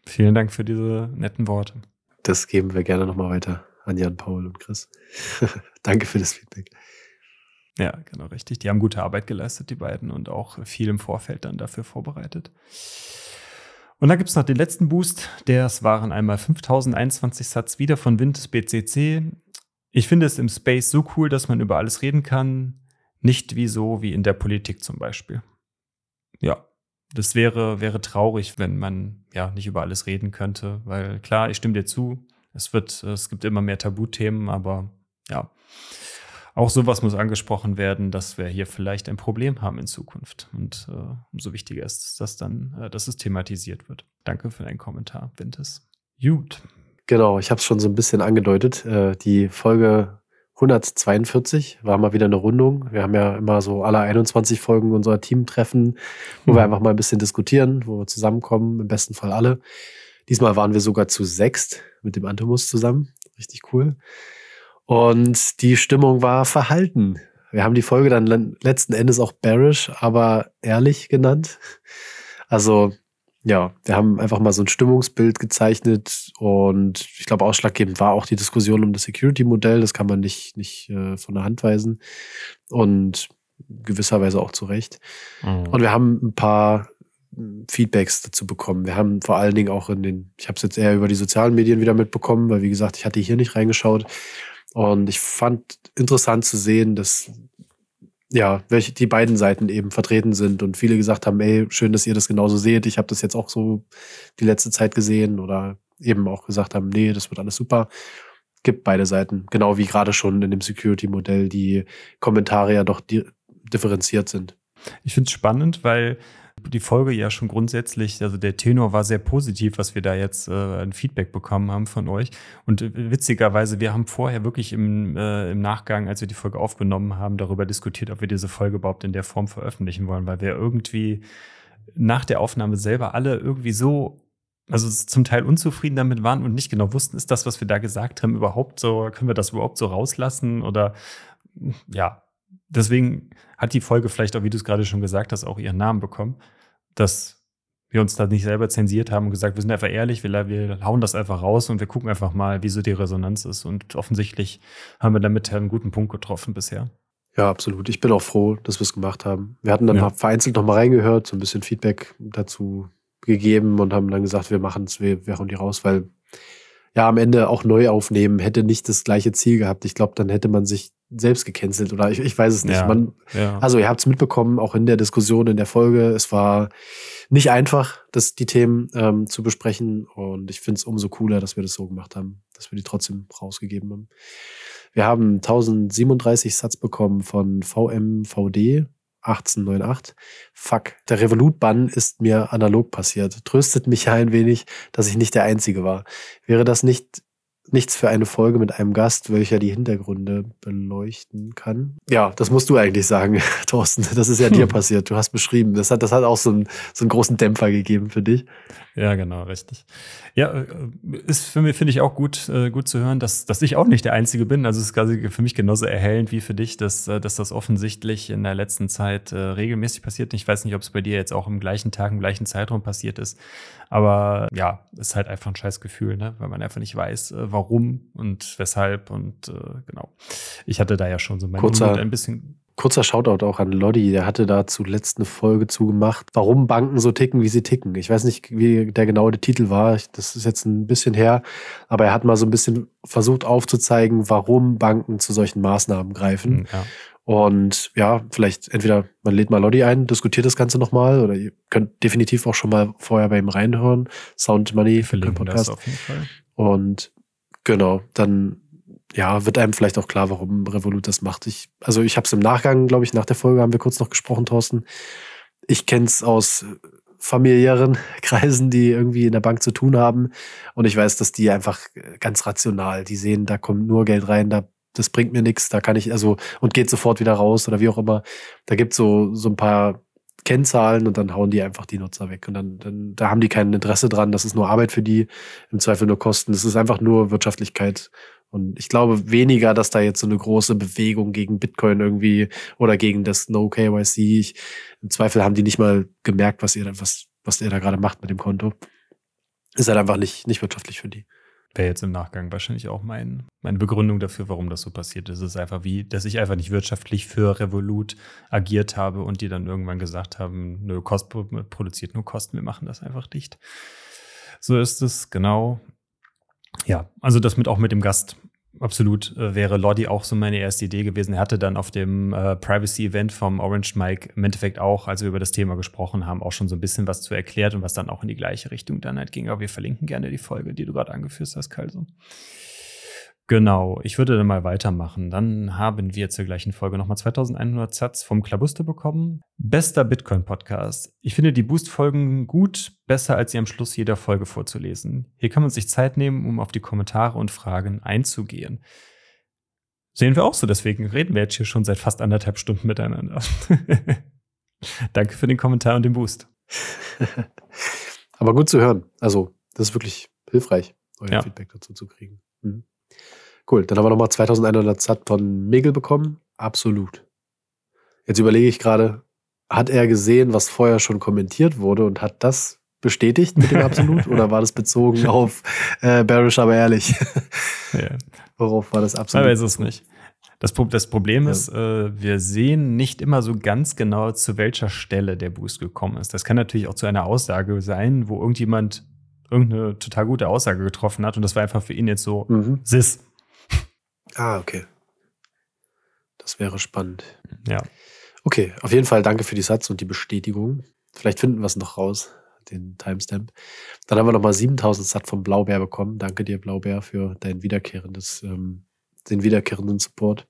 Vielen Dank für diese netten Worte. Das geben wir gerne nochmal weiter an Jan Paul und Chris. Danke für das Feedback. Ja, genau, richtig. Die haben gute Arbeit geleistet, die beiden, und auch viel im Vorfeld dann dafür vorbereitet. Und dann gibt es noch den letzten Boost. Das waren einmal 5021 Satz wieder von Windows BCC. Ich finde es im Space so cool, dass man über alles reden kann. Nicht wie so wie in der Politik zum Beispiel. Ja, das wäre, wäre traurig, wenn man ja nicht über alles reden könnte, weil klar, ich stimme dir zu, es wird, es gibt immer mehr Tabuthemen, aber ja, auch sowas muss angesprochen werden, dass wir hier vielleicht ein Problem haben in Zukunft. Und äh, umso wichtiger ist, dass dann, äh, dass es thematisiert wird. Danke für deinen Kommentar, Wintes. Gut. Genau, ich habe es schon so ein bisschen angedeutet. Äh, die Folge 142 war mal wieder eine Rundung. Wir haben ja immer so alle 21 Folgen unserer Teamtreffen, wo hm. wir einfach mal ein bisschen diskutieren, wo wir zusammenkommen, im besten Fall alle. Diesmal waren wir sogar zu sechst mit dem Antimus zusammen. Richtig cool. Und die Stimmung war verhalten. Wir haben die Folge dann letzten Endes auch bearish, aber ehrlich genannt. Also ja, wir haben einfach mal so ein Stimmungsbild gezeichnet und ich glaube, ausschlaggebend war auch die Diskussion um das Security-Modell. Das kann man nicht, nicht äh, von der Hand weisen und gewisserweise auch zu Recht. Mhm. Und wir haben ein paar Feedbacks dazu bekommen. Wir haben vor allen Dingen auch in den, ich habe es jetzt eher über die sozialen Medien wieder mitbekommen, weil wie gesagt, ich hatte hier nicht reingeschaut. Und ich fand interessant zu sehen, dass ja, welche die beiden Seiten eben vertreten sind und viele gesagt haben, ey, schön, dass ihr das genauso seht. Ich habe das jetzt auch so die letzte Zeit gesehen oder eben auch gesagt haben, nee, das wird alles super. Gibt beide Seiten, genau wie gerade schon in dem Security-Modell die Kommentare ja doch differenziert sind. Ich finde es spannend, weil die Folge ja schon grundsätzlich, also der Tenor war sehr positiv, was wir da jetzt äh, ein Feedback bekommen haben von euch. Und äh, witzigerweise, wir haben vorher wirklich im, äh, im Nachgang, als wir die Folge aufgenommen haben, darüber diskutiert, ob wir diese Folge überhaupt in der Form veröffentlichen wollen, weil wir irgendwie nach der Aufnahme selber alle irgendwie so also zum Teil unzufrieden damit waren und nicht genau wussten, ist das, was wir da gesagt haben, überhaupt so, können wir das überhaupt so rauslassen oder ja, deswegen hat die Folge vielleicht auch, wie du es gerade schon gesagt hast, auch ihren Namen bekommen, dass wir uns da nicht selber zensiert haben und gesagt, wir sind einfach ehrlich, wir, wir hauen das einfach raus und wir gucken einfach mal, wie so die Resonanz ist. Und offensichtlich haben wir damit einen guten Punkt getroffen bisher. Ja, absolut. Ich bin auch froh, dass wir es gemacht haben. Wir hatten dann ja. vereinzelt noch mal reingehört, so ein bisschen Feedback dazu gegeben und haben dann gesagt, wir machen es, wir, wir hauen die raus, weil ja am Ende auch neu aufnehmen hätte nicht das gleiche Ziel gehabt. Ich glaube, dann hätte man sich selbst gecancelt oder ich, ich weiß es nicht. Ja, man, ja. Also ihr habt es mitbekommen, auch in der Diskussion, in der Folge. Es war nicht einfach, das, die Themen ähm, zu besprechen und ich finde es umso cooler, dass wir das so gemacht haben, dass wir die trotzdem rausgegeben haben. Wir haben 1037 Satz bekommen von VMVD 1898. Fuck, der Revolut-Bann ist mir analog passiert. Tröstet mich ja ein wenig, dass ich nicht der Einzige war. Wäre das nicht nichts für eine Folge mit einem Gast, welcher die Hintergründe beleuchten kann. Ja, das musst du eigentlich sagen, Thorsten. Das ist ja dir passiert. Du hast beschrieben. Das hat, das hat auch so einen, so einen großen Dämpfer gegeben für dich. Ja, genau, richtig. Ja, äh, ist für mich, finde ich, auch gut, äh, gut zu hören, dass, dass ich auch nicht der Einzige bin. Also es ist quasi für mich genauso erhellend wie für dich, dass, äh, dass das offensichtlich in der letzten Zeit regelmäßig passiert. Ich weiß nicht, ob es bei dir jetzt auch im gleichen Tag, im gleichen Zeitraum passiert ist. Aber ja, ist halt einfach ein scheiß Gefühl, ne? weil man einfach nicht weiß, warum und weshalb. Und äh, genau. Ich hatte da ja schon so mein Kurzer, ein bisschen Kurzer Shoutout auch an Lodi, der hatte da zuletzt eine Folge zugemacht, warum Banken so ticken, wie sie ticken. Ich weiß nicht, wie der genaue Titel war, das ist jetzt ein bisschen her, aber er hat mal so ein bisschen versucht aufzuzeigen, warum Banken zu solchen Maßnahmen greifen. Hm, ja. Und ja, vielleicht entweder man lädt mal Lodi ein, diskutiert das Ganze nochmal oder ihr könnt definitiv auch schon mal vorher bei ihm reinhören. Sound Money für den Podcast. auf jeden Fall. Und genau, dann ja, wird einem vielleicht auch klar, warum Revolut das macht. Ich, also ich habe es im Nachgang, glaube ich, nach der Folge haben wir kurz noch gesprochen, Thorsten. Ich kenne es aus familiären Kreisen, die irgendwie in der Bank zu tun haben. Und ich weiß, dass die einfach ganz rational, die sehen, da kommt nur Geld rein, da das bringt mir nichts, da kann ich, also, und geht sofort wieder raus oder wie auch immer. Da gibt so, so ein paar Kennzahlen und dann hauen die einfach die Nutzer weg. Und dann, dann da haben die kein Interesse dran, das ist nur Arbeit für die, im Zweifel nur Kosten. Das ist einfach nur Wirtschaftlichkeit und ich glaube weniger, dass da jetzt so eine große Bewegung gegen Bitcoin irgendwie oder gegen das No KYC. Ich, Im Zweifel haben die nicht mal gemerkt, was ihr, was, was ihr da gerade macht mit dem Konto. Ist halt einfach nicht, nicht wirtschaftlich für die. Wäre jetzt im Nachgang wahrscheinlich auch mein, meine Begründung dafür, warum das so passiert ist. Es ist einfach wie, dass ich einfach nicht wirtschaftlich für Revolut agiert habe und die dann irgendwann gesagt haben, nö, Kost produziert nur Kosten, wir machen das einfach dicht. So ist es, genau. Ja, also das mit auch mit dem Gast absolut äh, wäre Lodi auch so meine erste Idee gewesen. Er hatte dann auf dem äh, Privacy-Event vom Orange Mike im Endeffekt auch, als wir über das Thema gesprochen haben, auch schon so ein bisschen was zu erklärt und was dann auch in die gleiche Richtung dann halt ging. Aber wir verlinken gerne die Folge, die du gerade angeführt hast, Kalso. Genau, ich würde dann mal weitermachen. Dann haben wir zur gleichen Folge nochmal 2100 Satz vom Klabuster bekommen. Bester Bitcoin-Podcast. Ich finde die Boost-Folgen gut, besser als sie am Schluss jeder Folge vorzulesen. Hier kann man sich Zeit nehmen, um auf die Kommentare und Fragen einzugehen. Sehen wir auch so, deswegen reden wir jetzt hier schon seit fast anderthalb Stunden miteinander. Danke für den Kommentar und den Boost. Aber gut zu hören. Also, das ist wirklich hilfreich, euer ja. Feedback dazu zu kriegen. Mhm. Cool, dann haben wir nochmal 2100 Sat von Migel bekommen. Absolut. Jetzt überlege ich gerade, hat er gesehen, was vorher schon kommentiert wurde und hat das bestätigt mit dem Absolut? oder war das bezogen auf äh, Barish, aber ehrlich? ja. Worauf war das Absolut? Ich weiß es nicht. Das, das Problem ja. ist, äh, wir sehen nicht immer so ganz genau, zu welcher Stelle der Boost gekommen ist. Das kann natürlich auch zu einer Aussage sein, wo irgendjemand irgendeine total gute Aussage getroffen hat und das war einfach für ihn jetzt so mhm. Sis. Ah, okay. Das wäre spannend. Ja. Okay, auf jeden Fall danke für die Satz und die Bestätigung. Vielleicht finden wir es noch raus, den Timestamp. Dann haben wir nochmal 7000 Sat vom Blaubär bekommen. Danke dir, Blaubär, für dein wiederkehrendes, ähm, den wiederkehrenden Support.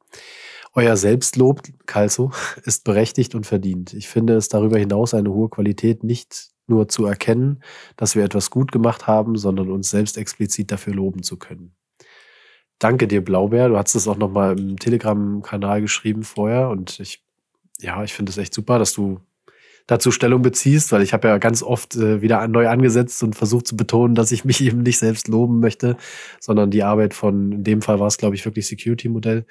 Euer Selbstlob, Calso, ist berechtigt und verdient. Ich finde es darüber hinaus eine hohe Qualität, nicht nur zu erkennen, dass wir etwas gut gemacht haben, sondern uns selbst explizit dafür loben zu können. Danke dir, Blaubeer. Du hast es auch nochmal im Telegram-Kanal geschrieben vorher und ich, ja, ich finde es echt super, dass du dazu Stellung beziehst, weil ich habe ja ganz oft äh, wieder neu angesetzt und versucht zu betonen, dass ich mich eben nicht selbst loben möchte, sondern die Arbeit von, in dem Fall war es, glaube ich, wirklich Security-Modell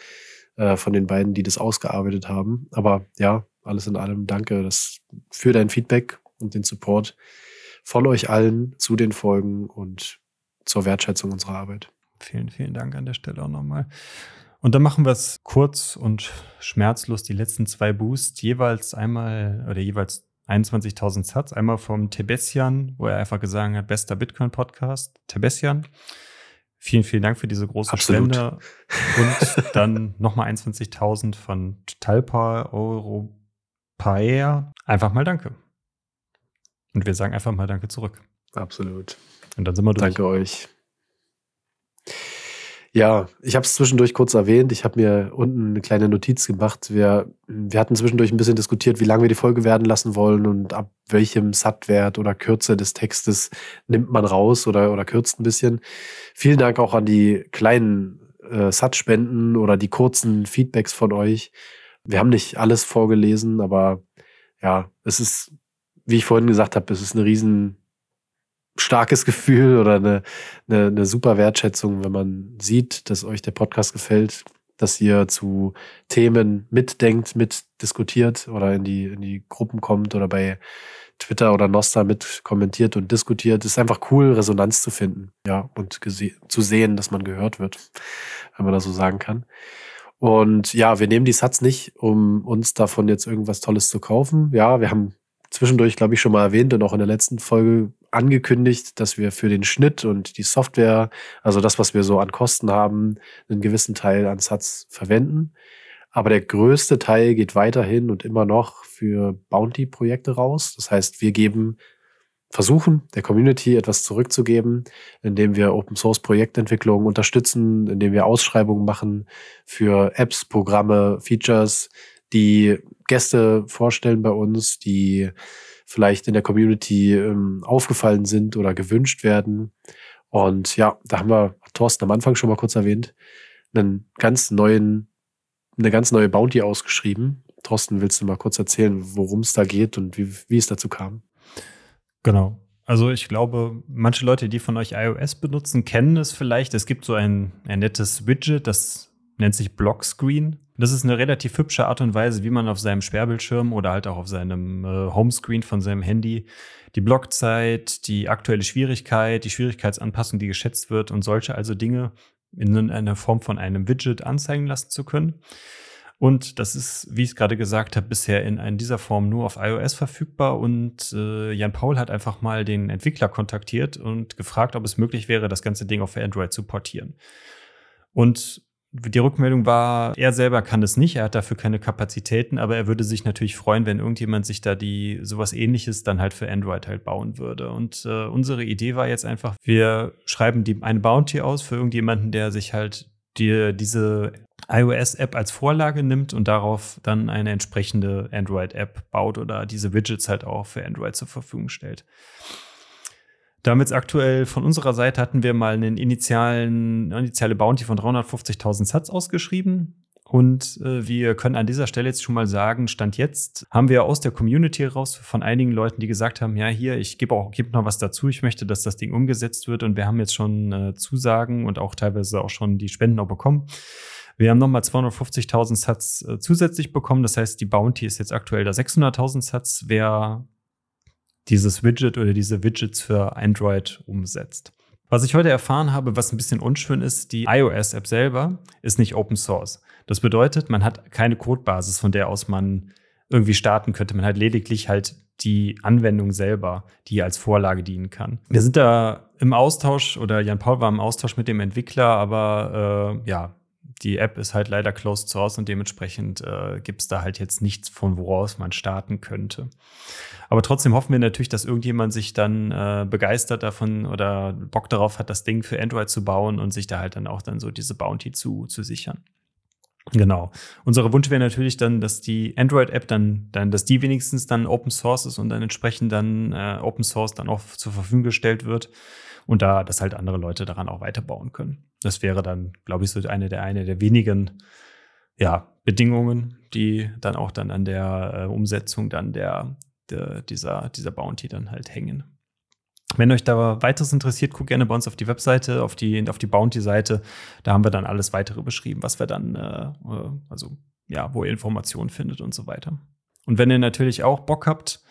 äh, von den beiden, die das ausgearbeitet haben. Aber ja, alles in allem danke das, für dein Feedback und den Support von euch allen zu den Folgen und zur Wertschätzung unserer Arbeit. Vielen, vielen Dank an der Stelle auch nochmal. Und dann machen wir es kurz und schmerzlos, die letzten zwei Boosts, jeweils einmal oder jeweils 21.000 Satz. Einmal vom Tebessian, wo er einfach gesagt hat, bester Bitcoin-Podcast. Tebessian. Vielen, vielen Dank für diese große Absolut. Spende. Und dann nochmal 21.000 von Talpa Europaea. Einfach mal Danke. Und wir sagen einfach mal Danke zurück. Absolut. Und dann sind wir durch. Danke euch. Ja, ich habe es zwischendurch kurz erwähnt. Ich habe mir unten eine kleine Notiz gemacht. Wir, wir hatten zwischendurch ein bisschen diskutiert, wie lange wir die Folge werden lassen wollen und ab welchem Sattwert oder Kürze des Textes nimmt man raus oder, oder kürzt ein bisschen. Vielen Dank auch an die kleinen äh, Satzspenden oder die kurzen Feedbacks von euch. Wir haben nicht alles vorgelesen, aber ja, es ist, wie ich vorhin gesagt habe, es ist eine riesen starkes Gefühl oder eine, eine, eine super Wertschätzung, wenn man sieht, dass euch der Podcast gefällt, dass ihr zu Themen mitdenkt, mitdiskutiert oder in die, in die Gruppen kommt oder bei Twitter oder Nostra mit kommentiert und diskutiert. Es ist einfach cool, Resonanz zu finden, ja, und zu sehen, dass man gehört wird, wenn man das so sagen kann. Und ja, wir nehmen die Satz nicht, um uns davon jetzt irgendwas Tolles zu kaufen. Ja, wir haben zwischendurch, glaube ich, schon mal erwähnt und auch in der letzten Folge angekündigt, dass wir für den Schnitt und die Software, also das, was wir so an Kosten haben, einen gewissen Teil an Satz verwenden. Aber der größte Teil geht weiterhin und immer noch für Bounty-Projekte raus. Das heißt, wir geben, versuchen der Community etwas zurückzugeben, indem wir Open-Source-Projektentwicklung unterstützen, indem wir Ausschreibungen machen für Apps, Programme, Features, die Gäste vorstellen bei uns, die vielleicht in der Community ähm, aufgefallen sind oder gewünscht werden. Und ja, da haben wir, Thorsten am Anfang schon mal kurz erwähnt, einen ganz neuen, eine ganz neue Bounty ausgeschrieben. Thorsten, willst du mal kurz erzählen, worum es da geht und wie, wie es dazu kam? Genau. Also ich glaube, manche Leute, die von euch iOS benutzen, kennen es vielleicht. Es gibt so ein, ein nettes Widget, das nennt sich Block Screen. Das ist eine relativ hübsche Art und Weise, wie man auf seinem Sperrbildschirm oder halt auch auf seinem äh, Homescreen von seinem Handy die Blockzeit, die aktuelle Schwierigkeit, die Schwierigkeitsanpassung, die geschätzt wird und solche also Dinge in einer Form von einem Widget anzeigen lassen zu können. Und das ist, wie ich es gerade gesagt habe, bisher in, in, dieser Form nur auf iOS verfügbar. Und äh, Jan Paul hat einfach mal den Entwickler kontaktiert und gefragt, ob es möglich wäre, das ganze Ding auf Android zu portieren. Und die Rückmeldung war, er selber kann es nicht, er hat dafür keine Kapazitäten, aber er würde sich natürlich freuen, wenn irgendjemand sich da die sowas ähnliches dann halt für Android halt bauen würde. Und äh, unsere Idee war jetzt einfach, wir schreiben die, eine Bounty aus für irgendjemanden, der sich halt die, diese iOS-App als Vorlage nimmt und darauf dann eine entsprechende Android-App baut oder diese Widgets halt auch für Android zur Verfügung stellt. Damit aktuell von unserer Seite hatten wir mal einen initialen, initiale Bounty von 350.000 Satz ausgeschrieben. Und äh, wir können an dieser Stelle jetzt schon mal sagen, Stand jetzt haben wir aus der Community heraus von einigen Leuten, die gesagt haben, ja, hier, ich gebe auch gebe noch was dazu, ich möchte, dass das Ding umgesetzt wird. Und wir haben jetzt schon äh, Zusagen und auch teilweise auch schon die Spenden auch bekommen. Wir haben nochmal 250.000 Satz äh, zusätzlich bekommen. Das heißt, die Bounty ist jetzt aktuell da 600.000 Satz, wer dieses Widget oder diese Widgets für Android umsetzt. Was ich heute erfahren habe, was ein bisschen unschön ist, die iOS-App selber ist nicht Open Source. Das bedeutet, man hat keine Codebasis, von der aus man irgendwie starten könnte. Man hat lediglich halt die Anwendung selber, die als Vorlage dienen kann. Wir sind da im Austausch oder Jan Paul war im Austausch mit dem Entwickler, aber äh, ja, die App ist halt leider closed source und dementsprechend äh, gibt es da halt jetzt nichts, von woraus man starten könnte. Aber trotzdem hoffen wir natürlich, dass irgendjemand sich dann äh, begeistert davon oder Bock darauf hat, das Ding für Android zu bauen und sich da halt dann auch dann so diese Bounty zu, zu sichern. Genau. Unser Wunsch wäre natürlich dann, dass die Android-App dann, dann, dass die wenigstens dann Open Source ist und dann entsprechend dann äh, Open Source dann auch zur Verfügung gestellt wird und da, dass halt andere Leute daran auch weiterbauen können. Das wäre dann, glaube ich, so eine der, eine der wenigen ja, Bedingungen, die dann auch dann an der äh, Umsetzung dann der, der, dieser, dieser Bounty dann halt hängen. Wenn euch da weiteres interessiert, guckt gerne bei uns auf die Webseite, auf die, auf die Bounty-Seite. Da haben wir dann alles weitere beschrieben, was wir dann, äh, äh also ja, wo ihr Informationen findet und so weiter. Und wenn ihr natürlich auch Bock habt,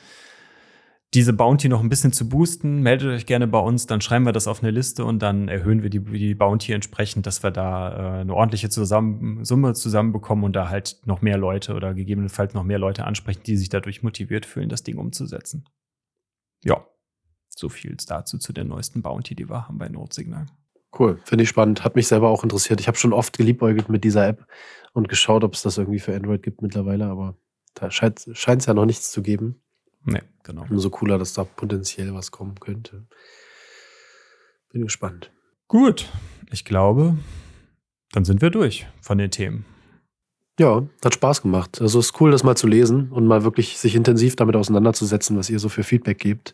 diese Bounty noch ein bisschen zu boosten, meldet euch gerne bei uns, dann schreiben wir das auf eine Liste und dann erhöhen wir die, die Bounty entsprechend, dass wir da äh, eine ordentliche zusammen, Summe zusammenbekommen und da halt noch mehr Leute oder gegebenenfalls noch mehr Leute ansprechen, die sich dadurch motiviert fühlen, das Ding umzusetzen. Ja, so viel dazu zu der neuesten Bounty, die wir haben bei Notsignal. Cool, finde ich spannend. Hat mich selber auch interessiert. Ich habe schon oft geliebäugelt mit dieser App und geschaut, ob es das irgendwie für Android gibt mittlerweile, aber da scheint es ja noch nichts zu geben. Nee, genau. Umso cooler, dass da potenziell was kommen könnte. Bin gespannt. Gut, ich glaube, dann sind wir durch von den Themen. Ja, hat Spaß gemacht. Also es ist cool, das mal zu lesen und mal wirklich sich intensiv damit auseinanderzusetzen, was ihr so für Feedback gebt.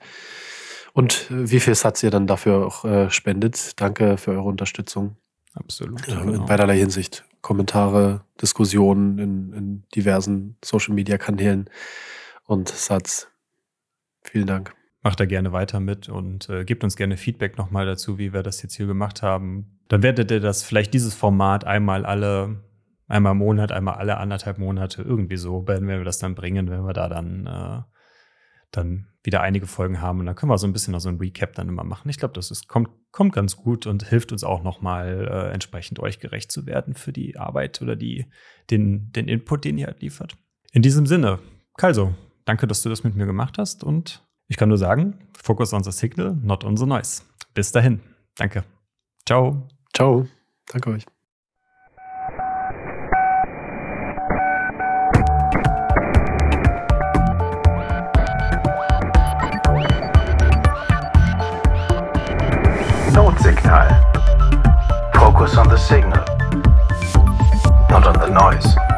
Und wie viel Satz ihr dann dafür auch äh, spendet. Danke für eure Unterstützung. Absolut. Äh, in genau. beiderlei Hinsicht. Kommentare, Diskussionen in, in diversen Social Media Kanälen und Satz. Vielen Dank. Macht da gerne weiter mit und äh, gebt uns gerne Feedback nochmal dazu, wie wir das jetzt hier gemacht haben. Dann werdet ihr das vielleicht dieses Format einmal alle, einmal im Monat, einmal alle anderthalb Monate irgendwie so, werden wir das dann bringen, wenn wir da dann, äh, dann wieder einige Folgen haben. Und dann können wir so ein bisschen noch so ein Recap dann immer machen. Ich glaube, das ist, kommt, kommt ganz gut und hilft uns auch nochmal äh, entsprechend euch gerecht zu werden für die Arbeit oder die, den, den Input, den ihr halt liefert. In diesem Sinne, Kalso, Danke, dass du das mit mir gemacht hast und ich kann nur sagen, focus on the signal, not on the noise. Bis dahin. Danke. Ciao. Ciao. Danke euch. Notsignal. Focus on the signal, not on the noise.